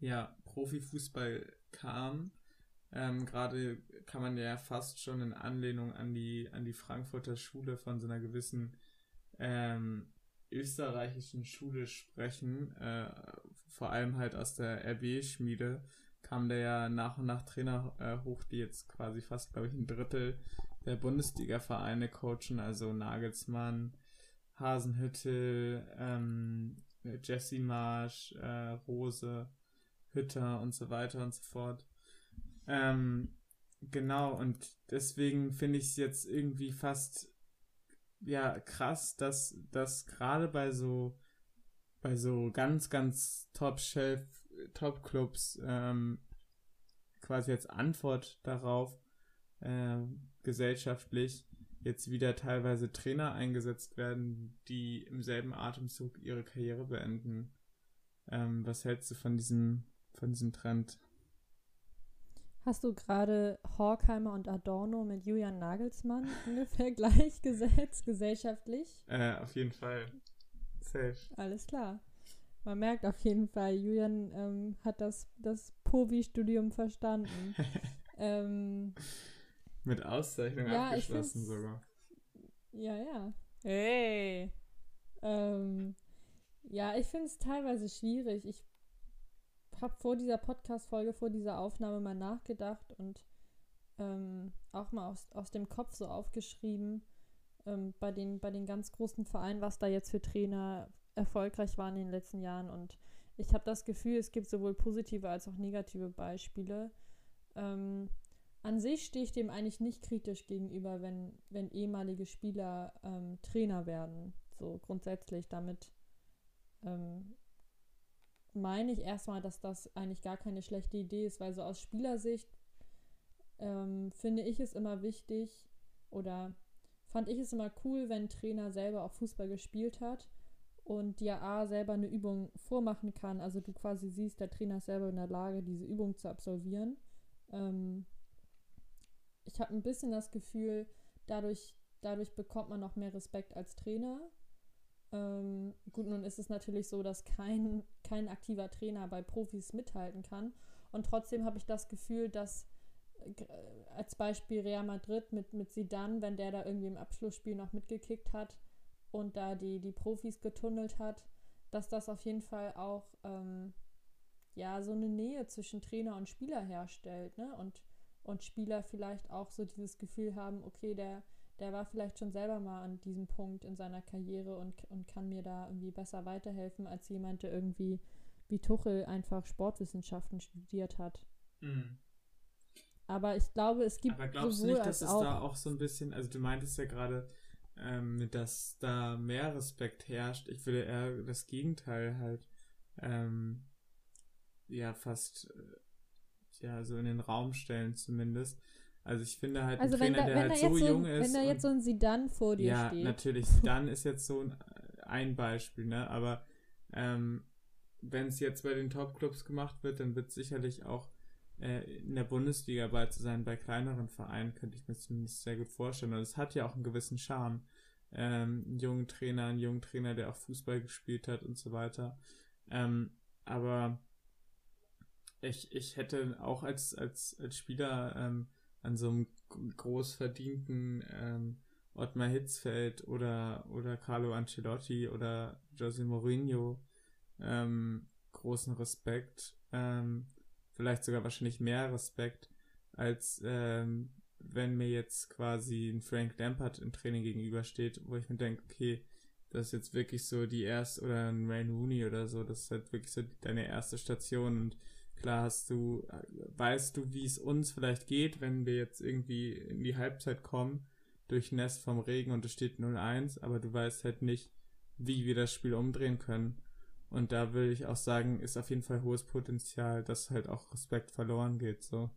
Speaker 1: ja, Profifußball kamen. Ähm, Gerade kann man ja fast schon in Anlehnung an die, an die Frankfurter Schule von so einer gewissen ähm, österreichischen Schule sprechen, äh, vor allem halt aus der RB-Schmiede, kam der ja nach und nach Trainer äh, hoch, die jetzt quasi fast, glaube ich, ein Drittel der Bundesliga-Vereine coachen, also Nagelsmann, Hasenhüttel, ähm, Jesse Marsch, äh, Rose, Hütter und so weiter und so fort. Ähm, genau, und deswegen finde ich es jetzt irgendwie fast ja krass, dass das gerade bei so bei so ganz, ganz Top-Shelf, Top-Clubs ähm, quasi als Antwort darauf äh, gesellschaftlich jetzt wieder teilweise Trainer eingesetzt werden, die im selben Atemzug ihre Karriere beenden. Ähm, was hältst du von diesem, von diesem Trend?
Speaker 2: Hast du gerade Horkheimer und Adorno mit Julian Nagelsmann ungefähr gleichgesetzt, gesellschaftlich?
Speaker 1: Äh, auf jeden Fall. Safe.
Speaker 2: Alles klar. Man merkt auf jeden Fall, Julian ähm, hat das, das Povi-Studium verstanden. ähm,
Speaker 1: Mit Auszeichnung
Speaker 2: Ja,
Speaker 1: abgeschlossen sogar.
Speaker 2: ja, ja. Hey. Ähm, ja, ich finde es teilweise schwierig. Ich habe vor dieser Podcast-Folge, vor dieser Aufnahme mal nachgedacht und ähm, auch mal aus, aus dem Kopf so aufgeschrieben, ähm, bei, den, bei den ganz großen Vereinen, was da jetzt für Trainer erfolgreich waren in den letzten Jahren. Und ich habe das Gefühl, es gibt sowohl positive als auch negative Beispiele. Ähm, an sich stehe ich dem eigentlich nicht kritisch gegenüber, wenn, wenn ehemalige Spieler ähm, Trainer werden. So grundsätzlich damit ähm, meine ich erstmal, dass das eigentlich gar keine schlechte Idee ist, weil so aus Spielersicht ähm, finde ich es immer wichtig oder fand ich es immer cool, wenn ein Trainer selber auch Fußball gespielt hat und dir A selber eine Übung vormachen kann. Also du quasi siehst, der Trainer ist selber in der Lage, diese Übung zu absolvieren. Ich habe ein bisschen das Gefühl, dadurch, dadurch bekommt man noch mehr Respekt als Trainer. Ähm, gut, nun ist es natürlich so, dass kein, kein aktiver Trainer bei Profis mithalten kann. Und trotzdem habe ich das Gefühl, dass als Beispiel Real Madrid mit, mit Zidane, wenn der da irgendwie im Abschlussspiel noch mitgekickt hat und da die, die Profis getunnelt hat, dass das auf jeden Fall auch ähm, ja so eine Nähe zwischen Trainer und Spieler herstellt, ne? Und, und Spieler vielleicht auch so dieses Gefühl haben, okay, der, der war vielleicht schon selber mal an diesem Punkt in seiner Karriere und, und kann mir da irgendwie besser weiterhelfen, als jemand, der irgendwie wie Tuchel einfach Sportwissenschaften studiert hat. Mhm. Aber ich glaube, es gibt.
Speaker 1: Aber glaubst du nicht, dass es da auch so ein bisschen, also du meintest ja gerade, ähm, dass da mehr Respekt herrscht. Ich würde eher das Gegenteil halt ähm, ja fast äh, ja so in den Raum stellen zumindest. Also ich finde halt also ein Trainer, da, der halt so jung ist.
Speaker 2: Wenn da jetzt so ein Sidan vor dir
Speaker 1: ja,
Speaker 2: steht.
Speaker 1: Ja, natürlich. Sidan ist jetzt so ein, ein Beispiel, ne? Aber ähm, wenn es jetzt bei den Top-Clubs gemacht wird, dann wird sicherlich auch äh, in der Bundesliga bald zu sein. Bei kleineren Vereinen könnte ich mir zumindest sehr gut vorstellen. Und es hat ja auch einen gewissen Charme. Ähm, einen jungen Trainer, einen jungen Trainer, der auch Fußball gespielt hat und so weiter. Ähm, aber ich, ich hätte auch als, als, als Spieler ähm, an so einem groß verdienten ähm, Ottmar Hitzfeld oder, oder Carlo Ancelotti oder Jose Mourinho ähm, großen Respekt, ähm, vielleicht sogar wahrscheinlich mehr Respekt, als ähm, wenn mir jetzt quasi ein Frank Lampard im Training gegenübersteht, wo ich mir denke, okay, das ist jetzt wirklich so die erste, oder ein Rain Rooney oder so, das ist halt wirklich so deine erste Station und klar hast du, weißt du, wie es uns vielleicht geht, wenn wir jetzt irgendwie in die Halbzeit kommen, durch Nest vom Regen und es steht 0-1, aber du weißt halt nicht, wie wir das Spiel umdrehen können. Und da will ich auch sagen, ist auf jeden Fall hohes Potenzial, dass halt auch Respekt verloren geht, so.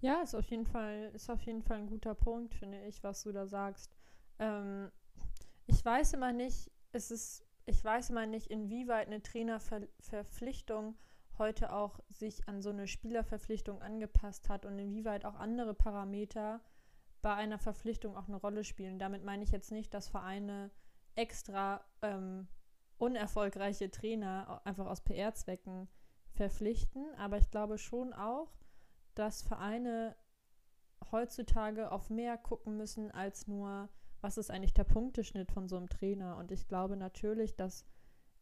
Speaker 2: Ja, ist auf jeden Fall, ist auf jeden Fall ein guter Punkt, finde ich, was du da sagst. Ähm, ich weiß immer nicht, es ist, ich weiß immer nicht, inwieweit eine Trainerverpflichtung heute auch sich an so eine Spielerverpflichtung angepasst hat und inwieweit auch andere Parameter bei einer Verpflichtung auch eine Rolle spielen. Damit meine ich jetzt nicht, dass Vereine extra ähm, unerfolgreiche Trainer einfach aus PR-Zwecken verpflichten, aber ich glaube schon auch, dass Vereine heutzutage auf mehr gucken müssen als nur, was ist eigentlich der Punkteschnitt von so einem Trainer. Und ich glaube natürlich, dass,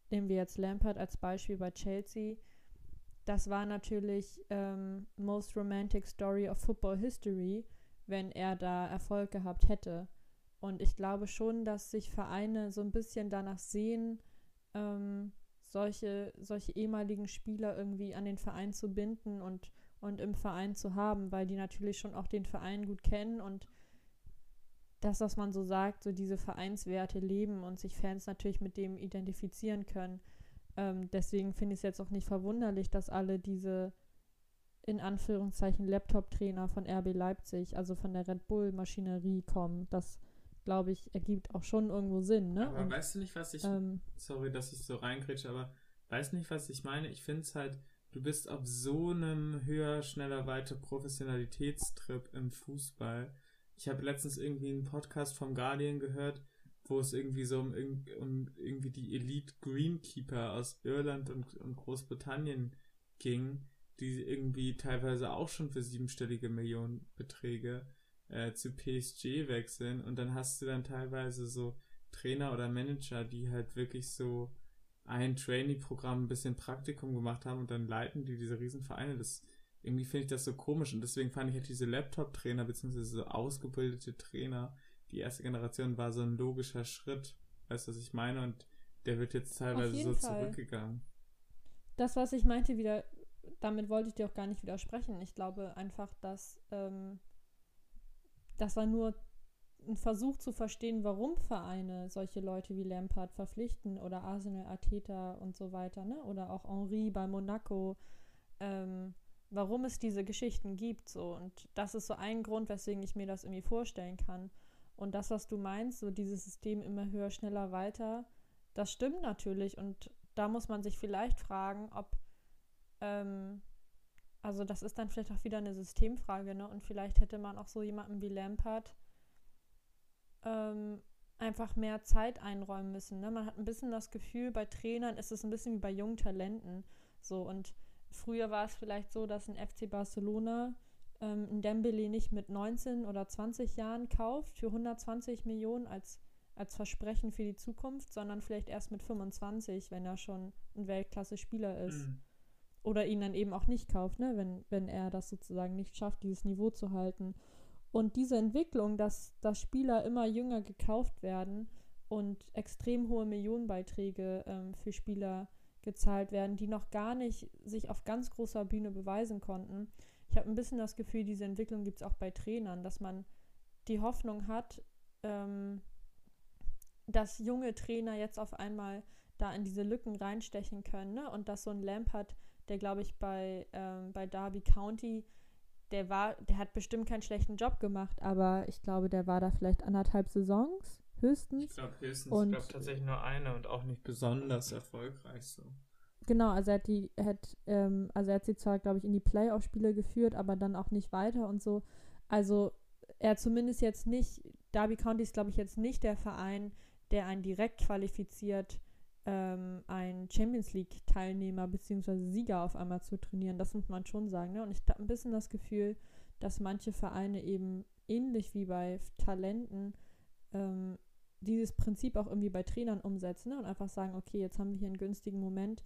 Speaker 2: nehmen wir jetzt Lampard als Beispiel bei Chelsea, das war natürlich ähm, most romantic story of football history, wenn er da Erfolg gehabt hätte. Und ich glaube schon, dass sich Vereine so ein bisschen danach sehen, ähm, solche, solche ehemaligen Spieler irgendwie an den Verein zu binden und, und im Verein zu haben, weil die natürlich schon auch den Verein gut kennen und das, was man so sagt, so diese Vereinswerte leben und sich Fans natürlich mit dem identifizieren können. Ähm, deswegen finde ich es jetzt auch nicht verwunderlich, dass alle diese in Anführungszeichen Laptop-Trainer von RB Leipzig, also von der Red Bull-Maschinerie kommen. Das glaube ich, ergibt auch schon irgendwo Sinn, ne?
Speaker 1: Aber Und, weißt du nicht, was ich, ähm, sorry, dass ich so reingrätsche, aber weißt du nicht, was ich meine? Ich finde es halt, du bist auf so einem höher, schneller, weiter Professionalitätstrip im Fußball. Ich habe letztens irgendwie einen Podcast vom Guardian gehört, wo es irgendwie so um, um irgendwie die Elite Greenkeeper aus Irland und, und Großbritannien ging, die irgendwie teilweise auch schon für siebenstellige Millionenbeträge äh, zu PSG wechseln und dann hast du dann teilweise so Trainer oder Manager, die halt wirklich so ein Trainee-Programm, ein bisschen Praktikum gemacht haben und dann leiten die diese Riesenvereine. Das irgendwie finde ich das so komisch und deswegen fand ich halt diese Laptop-Trainer beziehungsweise so ausgebildete Trainer, die erste Generation war so ein logischer Schritt. Weißt du, was ich meine? Und der wird jetzt teilweise so Fall. zurückgegangen.
Speaker 2: Das, was ich meinte, wieder, damit wollte ich dir auch gar nicht widersprechen. Ich glaube einfach, dass ähm, das war nur ein Versuch zu verstehen, warum Vereine solche Leute wie Lampard verpflichten oder Arsenal, Arteta und so weiter, ne? Oder auch Henri bei Monaco, ähm, warum es diese Geschichten gibt, so. Und das ist so ein Grund, weswegen ich mir das irgendwie vorstellen kann. Und das, was du meinst, so dieses System immer höher, schneller, weiter, das stimmt natürlich. Und da muss man sich vielleicht fragen, ob ähm, also das ist dann vielleicht auch wieder eine Systemfrage, ne? Und vielleicht hätte man auch so jemanden wie Lampard ähm, einfach mehr Zeit einräumen müssen. Ne? Man hat ein bisschen das Gefühl, bei Trainern ist es ein bisschen wie bei jungen Talenten. So, und früher war es vielleicht so, dass ein FC Barcelona ähm, ein Dembele nicht mit 19 oder 20 Jahren kauft für 120 Millionen als, als Versprechen für die Zukunft, sondern vielleicht erst mit 25, wenn er schon ein Weltklasse-Spieler ist. Mhm. Oder ihn dann eben auch nicht kauft, ne? wenn, wenn er das sozusagen nicht schafft, dieses Niveau zu halten. Und diese Entwicklung, dass, dass Spieler immer jünger gekauft werden und extrem hohe Millionenbeiträge ähm, für Spieler gezahlt werden, die noch gar nicht sich auf ganz großer Bühne beweisen konnten. Ich habe ein bisschen das Gefühl, diese Entwicklung gibt es auch bei Trainern, dass man die Hoffnung hat, ähm, dass junge Trainer jetzt auf einmal da in diese Lücken reinstechen können ne? und dass so ein Lampard, der glaube ich bei, ähm, bei Derby County der war, der hat bestimmt keinen schlechten Job gemacht, aber ich glaube, der war da vielleicht anderthalb Saisons höchstens.
Speaker 1: Ich glaube höchstens, und, ich glaube tatsächlich nur eine und auch nicht besonders erfolgreich so.
Speaker 2: Genau, also er hat die, hat, ähm, also er hat sie zwar, glaube ich, in die Playoff-Spiele geführt, aber dann auch nicht weiter und so. Also er zumindest jetzt nicht, Derby County ist, glaube ich, jetzt nicht der Verein, der einen direkt qualifiziert ähm, einen Champions League-Teilnehmer bzw. Sieger auf einmal zu trainieren. Das muss man schon sagen. Ne? Und ich habe ein bisschen das Gefühl, dass manche Vereine eben ähnlich wie bei Talenten ähm, dieses Prinzip auch irgendwie bei Trainern umsetzen ne? und einfach sagen, okay, jetzt haben wir hier einen günstigen Moment,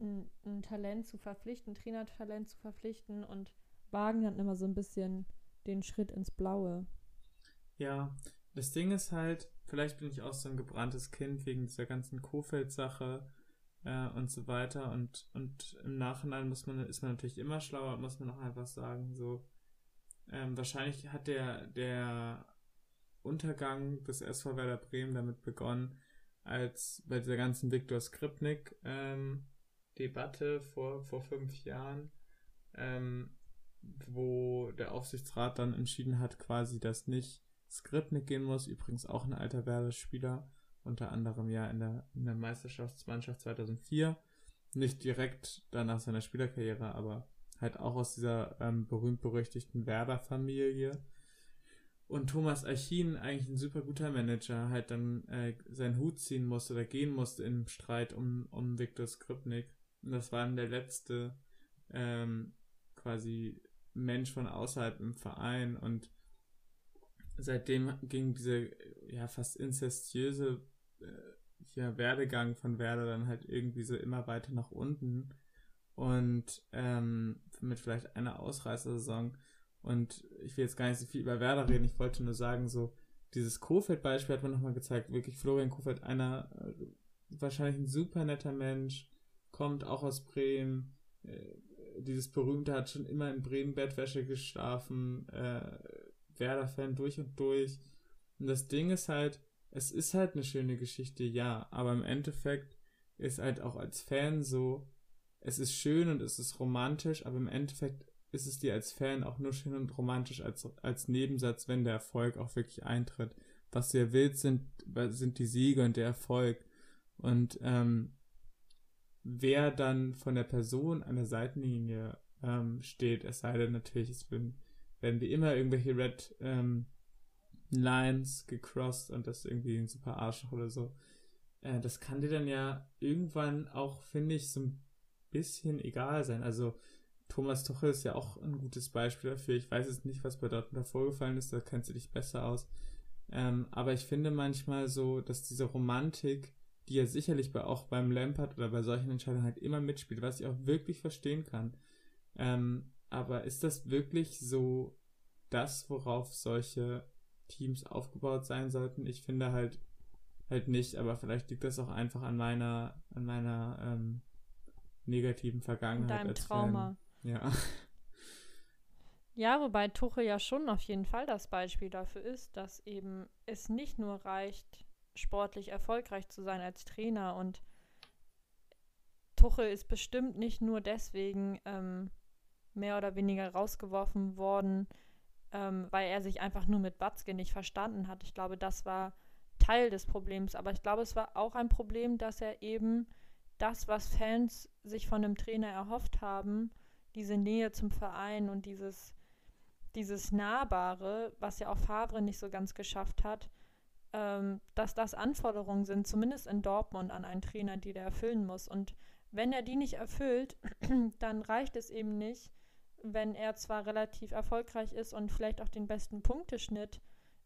Speaker 2: ein, ein Talent zu verpflichten, ein Trainertalent zu verpflichten und wagen dann immer so ein bisschen den Schritt ins Blaue.
Speaker 1: Ja, das Ding ist halt, vielleicht bin ich auch so ein gebranntes Kind wegen dieser ganzen Kofeld-Sache äh, und so weiter. Und, und im Nachhinein muss man, ist man natürlich immer schlauer, muss man auch einfach sagen, so, ähm, wahrscheinlich hat der, der Untergang des SV Werder Bremen damit begonnen, als bei dieser ganzen Viktor Skripnik ähm, Debatte vor, vor fünf Jahren, ähm, wo der Aufsichtsrat dann entschieden hat, quasi das nicht Skripnik gehen muss, übrigens auch ein alter Werder-Spieler, unter anderem ja in der, in der Meisterschaftsmannschaft 2004. Nicht direkt danach seiner Spielerkarriere, aber halt auch aus dieser ähm, berühmt-berüchtigten Werder-Familie. Und Thomas Archin, eigentlich ein super guter Manager, halt dann äh, seinen Hut ziehen musste oder gehen musste im Streit um, um Viktor Skripnik. Und das war dann der letzte ähm, quasi Mensch von außerhalb im Verein und seitdem ging diese ja fast inzestiöse äh, ja, Werdegang von Werder dann halt irgendwie so immer weiter nach unten und ähm, mit vielleicht einer Ausreißersaison und ich will jetzt gar nicht so viel über Werder reden, ich wollte nur sagen, so dieses Kofeld-Beispiel hat mir nochmal gezeigt, wirklich Florian Kofeld, einer äh, wahrscheinlich ein super netter Mensch, kommt auch aus Bremen, äh, dieses berühmte hat schon immer in Bremen Bettwäsche geschlafen, äh, Werder-Fan durch und durch. Und das Ding ist halt, es ist halt eine schöne Geschichte, ja, aber im Endeffekt ist halt auch als Fan so, es ist schön und es ist romantisch, aber im Endeffekt ist es dir als Fan auch nur schön und romantisch als, als Nebensatz, wenn der Erfolg auch wirklich eintritt. Was du ja willst, sind, sind die Siege und der Erfolg. Und ähm, wer dann von der Person an der Seitenlinie ähm, steht, es sei denn natürlich, es bin werden wie immer irgendwelche Red ähm, Lines gecrossed und das irgendwie ein super Arschloch oder so. Äh, das kann dir dann ja irgendwann auch, finde ich, so ein bisschen egal sein. Also Thomas Tuchel ist ja auch ein gutes Beispiel dafür. Ich weiß jetzt nicht, was bei Dortmund vorgefallen ist, da kennst du dich besser aus. Ähm, aber ich finde manchmal so, dass diese Romantik, die ja sicherlich bei, auch beim Lampard oder bei solchen Entscheidungen halt immer mitspielt, was ich auch wirklich verstehen kann, ähm, aber ist das wirklich so das, worauf solche Teams aufgebaut sein sollten? Ich finde halt halt nicht, aber vielleicht liegt das auch einfach an meiner an meiner ähm, negativen Vergangenheit. Deinem Trauma. Fan. Ja.
Speaker 2: Ja, wobei Tuchel ja schon auf jeden Fall das Beispiel dafür ist, dass eben es nicht nur reicht, sportlich erfolgreich zu sein als Trainer und Tuchel ist bestimmt nicht nur deswegen ähm, mehr oder weniger rausgeworfen worden, ähm, weil er sich einfach nur mit Batzke nicht verstanden hat. Ich glaube, das war Teil des Problems. Aber ich glaube, es war auch ein Problem, dass er eben das, was Fans sich von dem Trainer erhofft haben, diese Nähe zum Verein und dieses, dieses Nahbare, was ja auch Favre nicht so ganz geschafft hat, ähm, dass das Anforderungen sind, zumindest in Dortmund an einen Trainer, die der erfüllen muss. Und wenn er die nicht erfüllt, dann reicht es eben nicht, wenn er zwar relativ erfolgreich ist und vielleicht auch den besten Punkteschnitt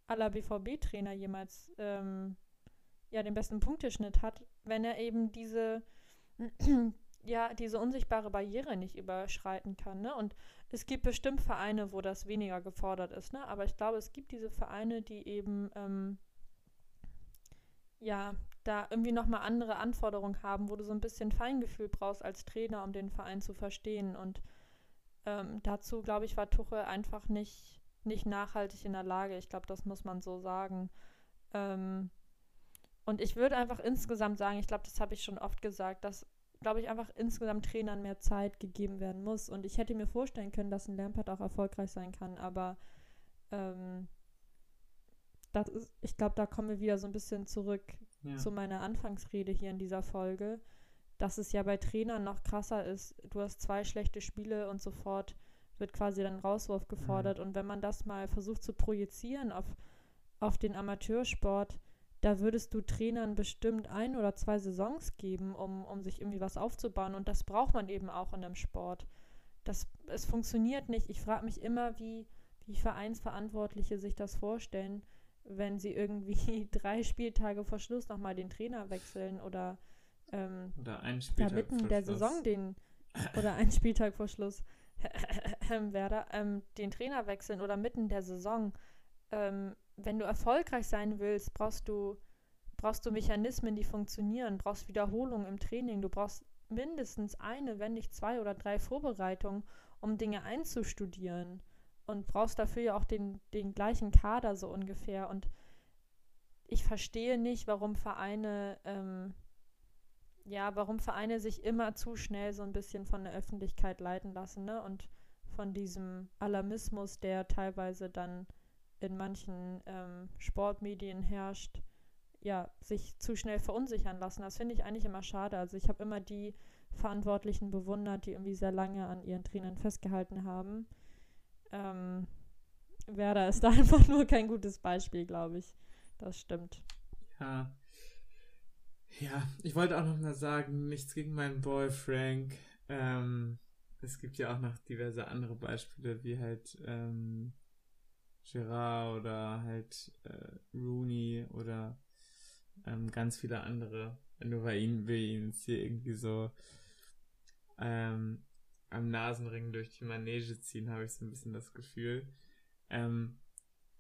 Speaker 2: aller BVB-Trainer jemals, ähm, ja, den besten Punkteschnitt hat, wenn er eben diese, ja, diese unsichtbare Barriere nicht überschreiten kann, ne? Und es gibt bestimmt Vereine, wo das weniger gefordert ist, ne? Aber ich glaube, es gibt diese Vereine, die eben, ähm, ja, da irgendwie nochmal andere Anforderungen haben, wo du so ein bisschen Feingefühl brauchst als Trainer, um den Verein zu verstehen. Und ähm, dazu, glaube ich, war Tuchel einfach nicht, nicht nachhaltig in der Lage. Ich glaube, das muss man so sagen. Ähm, und ich würde einfach insgesamt sagen, ich glaube, das habe ich schon oft gesagt, dass, glaube ich, einfach insgesamt Trainern mehr Zeit gegeben werden muss. Und ich hätte mir vorstellen können, dass ein Lampard auch erfolgreich sein kann, aber ähm, das ist, ich glaube, da kommen wir wieder so ein bisschen zurück ja. zu meiner Anfangsrede hier in dieser Folge, dass es ja bei Trainern noch krasser ist. Du hast zwei schlechte Spiele und sofort wird quasi dann Rauswurf gefordert. Mhm. Und wenn man das mal versucht zu projizieren auf, auf den Amateursport, da würdest du Trainern bestimmt ein oder zwei Saisons geben, um, um sich irgendwie was aufzubauen. Und das braucht man eben auch in einem Sport. Das, es funktioniert nicht. Ich frage mich immer, wie, wie Vereinsverantwortliche sich das vorstellen wenn sie irgendwie drei Spieltage vor Schluss nochmal den Trainer wechseln oder, ähm,
Speaker 1: oder einen Spieltag
Speaker 2: mitten der Schluss. Saison den oder einen Spieltag vor Schluss Werder ähm, den Trainer wechseln oder mitten der Saison. Ähm, wenn du erfolgreich sein willst, brauchst du brauchst du Mechanismen, die funktionieren, brauchst Wiederholungen im Training, du brauchst mindestens eine, wenn nicht zwei oder drei Vorbereitungen, um Dinge einzustudieren und brauchst dafür ja auch den, den gleichen Kader so ungefähr. Und ich verstehe nicht, warum Vereine, ähm, ja, warum Vereine sich immer zu schnell so ein bisschen von der Öffentlichkeit leiten lassen, ne? Und von diesem Alarmismus, der teilweise dann in manchen ähm, Sportmedien herrscht, ja, sich zu schnell verunsichern lassen. Das finde ich eigentlich immer schade. Also ich habe immer die Verantwortlichen bewundert, die irgendwie sehr lange an ihren Trainern festgehalten haben ähm, Werder ist da einfach nur kein gutes Beispiel, glaube ich. Das stimmt.
Speaker 1: Ja. Ja, ich wollte auch noch mal sagen, nichts gegen meinen Boy Frank. Ähm, es gibt ja auch noch diverse andere Beispiele, wie halt ähm, Gerard oder halt äh, Rooney oder ähm, ganz viele andere. Nur weil ihn will ihn jetzt hier irgendwie so ähm, am Nasenring durch die Manege ziehen, habe ich so ein bisschen das Gefühl. Ähm,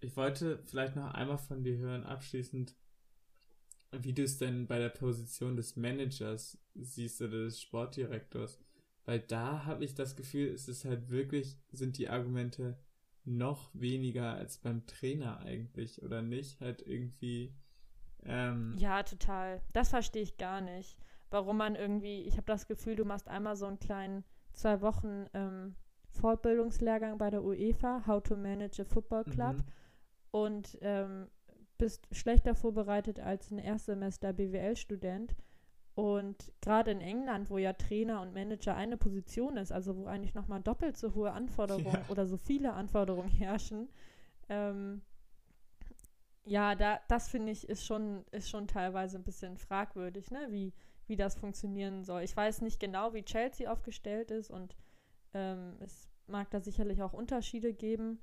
Speaker 1: ich wollte vielleicht noch einmal von dir hören, abschließend, wie du es denn bei der Position des Managers siehst oder des Sportdirektors. Weil da habe ich das Gefühl, es ist halt wirklich, sind die Argumente noch weniger als beim Trainer eigentlich, oder nicht? Halt irgendwie. Ähm,
Speaker 2: ja, total. Das verstehe ich gar nicht. Warum man irgendwie, ich habe das Gefühl, du machst einmal so einen kleinen zwei Wochen ähm, Fortbildungslehrgang bei der UEFA, How to Manage a Football Club. Mhm. Und ähm, bist schlechter vorbereitet als ein Erstsemester BWL-Student. Und gerade in England, wo ja Trainer und Manager eine Position ist, also wo eigentlich nochmal doppelt so hohe Anforderungen ja. oder so viele Anforderungen herrschen, ähm, ja, da, das finde ich ist schon, ist schon teilweise ein bisschen fragwürdig, ne? Wie, wie das funktionieren soll. Ich weiß nicht genau, wie Chelsea aufgestellt ist und ähm, es mag da sicherlich auch Unterschiede geben,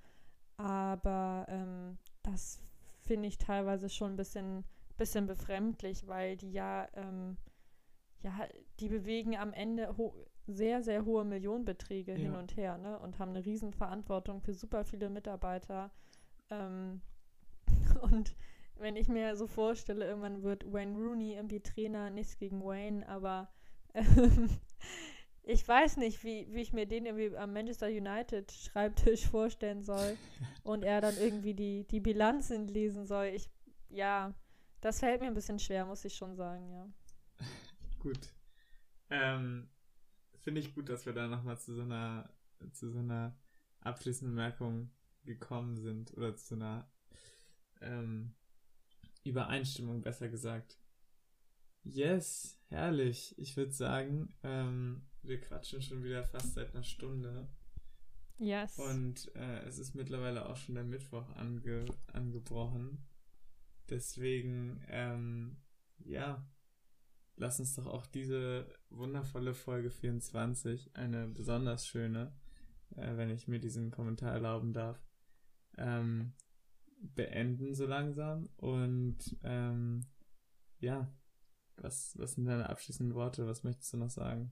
Speaker 2: aber ähm, das finde ich teilweise schon ein bisschen, bisschen befremdlich, weil die ja, ähm, ja, die bewegen am Ende sehr, sehr hohe Millionenbeträge ja. hin und her ne? und haben eine Riesenverantwortung für super viele Mitarbeiter. Ähm, und wenn ich mir so vorstelle, irgendwann wird Wayne Rooney irgendwie Trainer, nichts gegen Wayne, aber ähm, ich weiß nicht, wie, wie ich mir den irgendwie am Manchester United Schreibtisch vorstellen soll und er dann irgendwie die, die Bilanzen lesen soll. Ich, ja, das fällt mir ein bisschen schwer, muss ich schon sagen, ja.
Speaker 1: Gut. Ähm, Finde ich gut, dass wir da nochmal zu so einer, zu so einer abschließenden Bemerkung gekommen sind oder zu einer ähm, Übereinstimmung, besser gesagt. Yes, herrlich. Ich würde sagen, ähm, wir quatschen schon wieder fast seit einer Stunde. Yes. Und äh, es ist mittlerweile auch schon der Mittwoch ange angebrochen. Deswegen, ähm, ja, lass uns doch auch diese wundervolle Folge 24, eine besonders schöne, äh, wenn ich mir diesen Kommentar erlauben darf, ähm, beenden so langsam. Und ähm, ja, was, was sind deine abschließenden Worte? Was möchtest du noch sagen?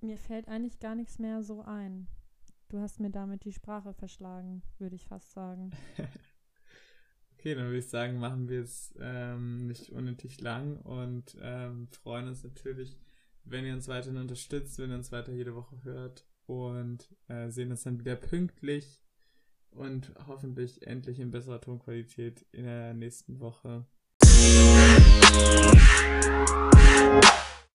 Speaker 2: Mir fällt eigentlich gar nichts mehr so ein. Du hast mir damit die Sprache verschlagen, würde ich fast sagen.
Speaker 1: okay, dann würde ich sagen, machen wir es ähm, nicht unnötig lang und ähm, freuen uns natürlich, wenn ihr uns weiterhin unterstützt, wenn ihr uns weiter jede Woche hört und äh, sehen uns dann wieder pünktlich und hoffentlich endlich in besserer Tonqualität in der nächsten Woche.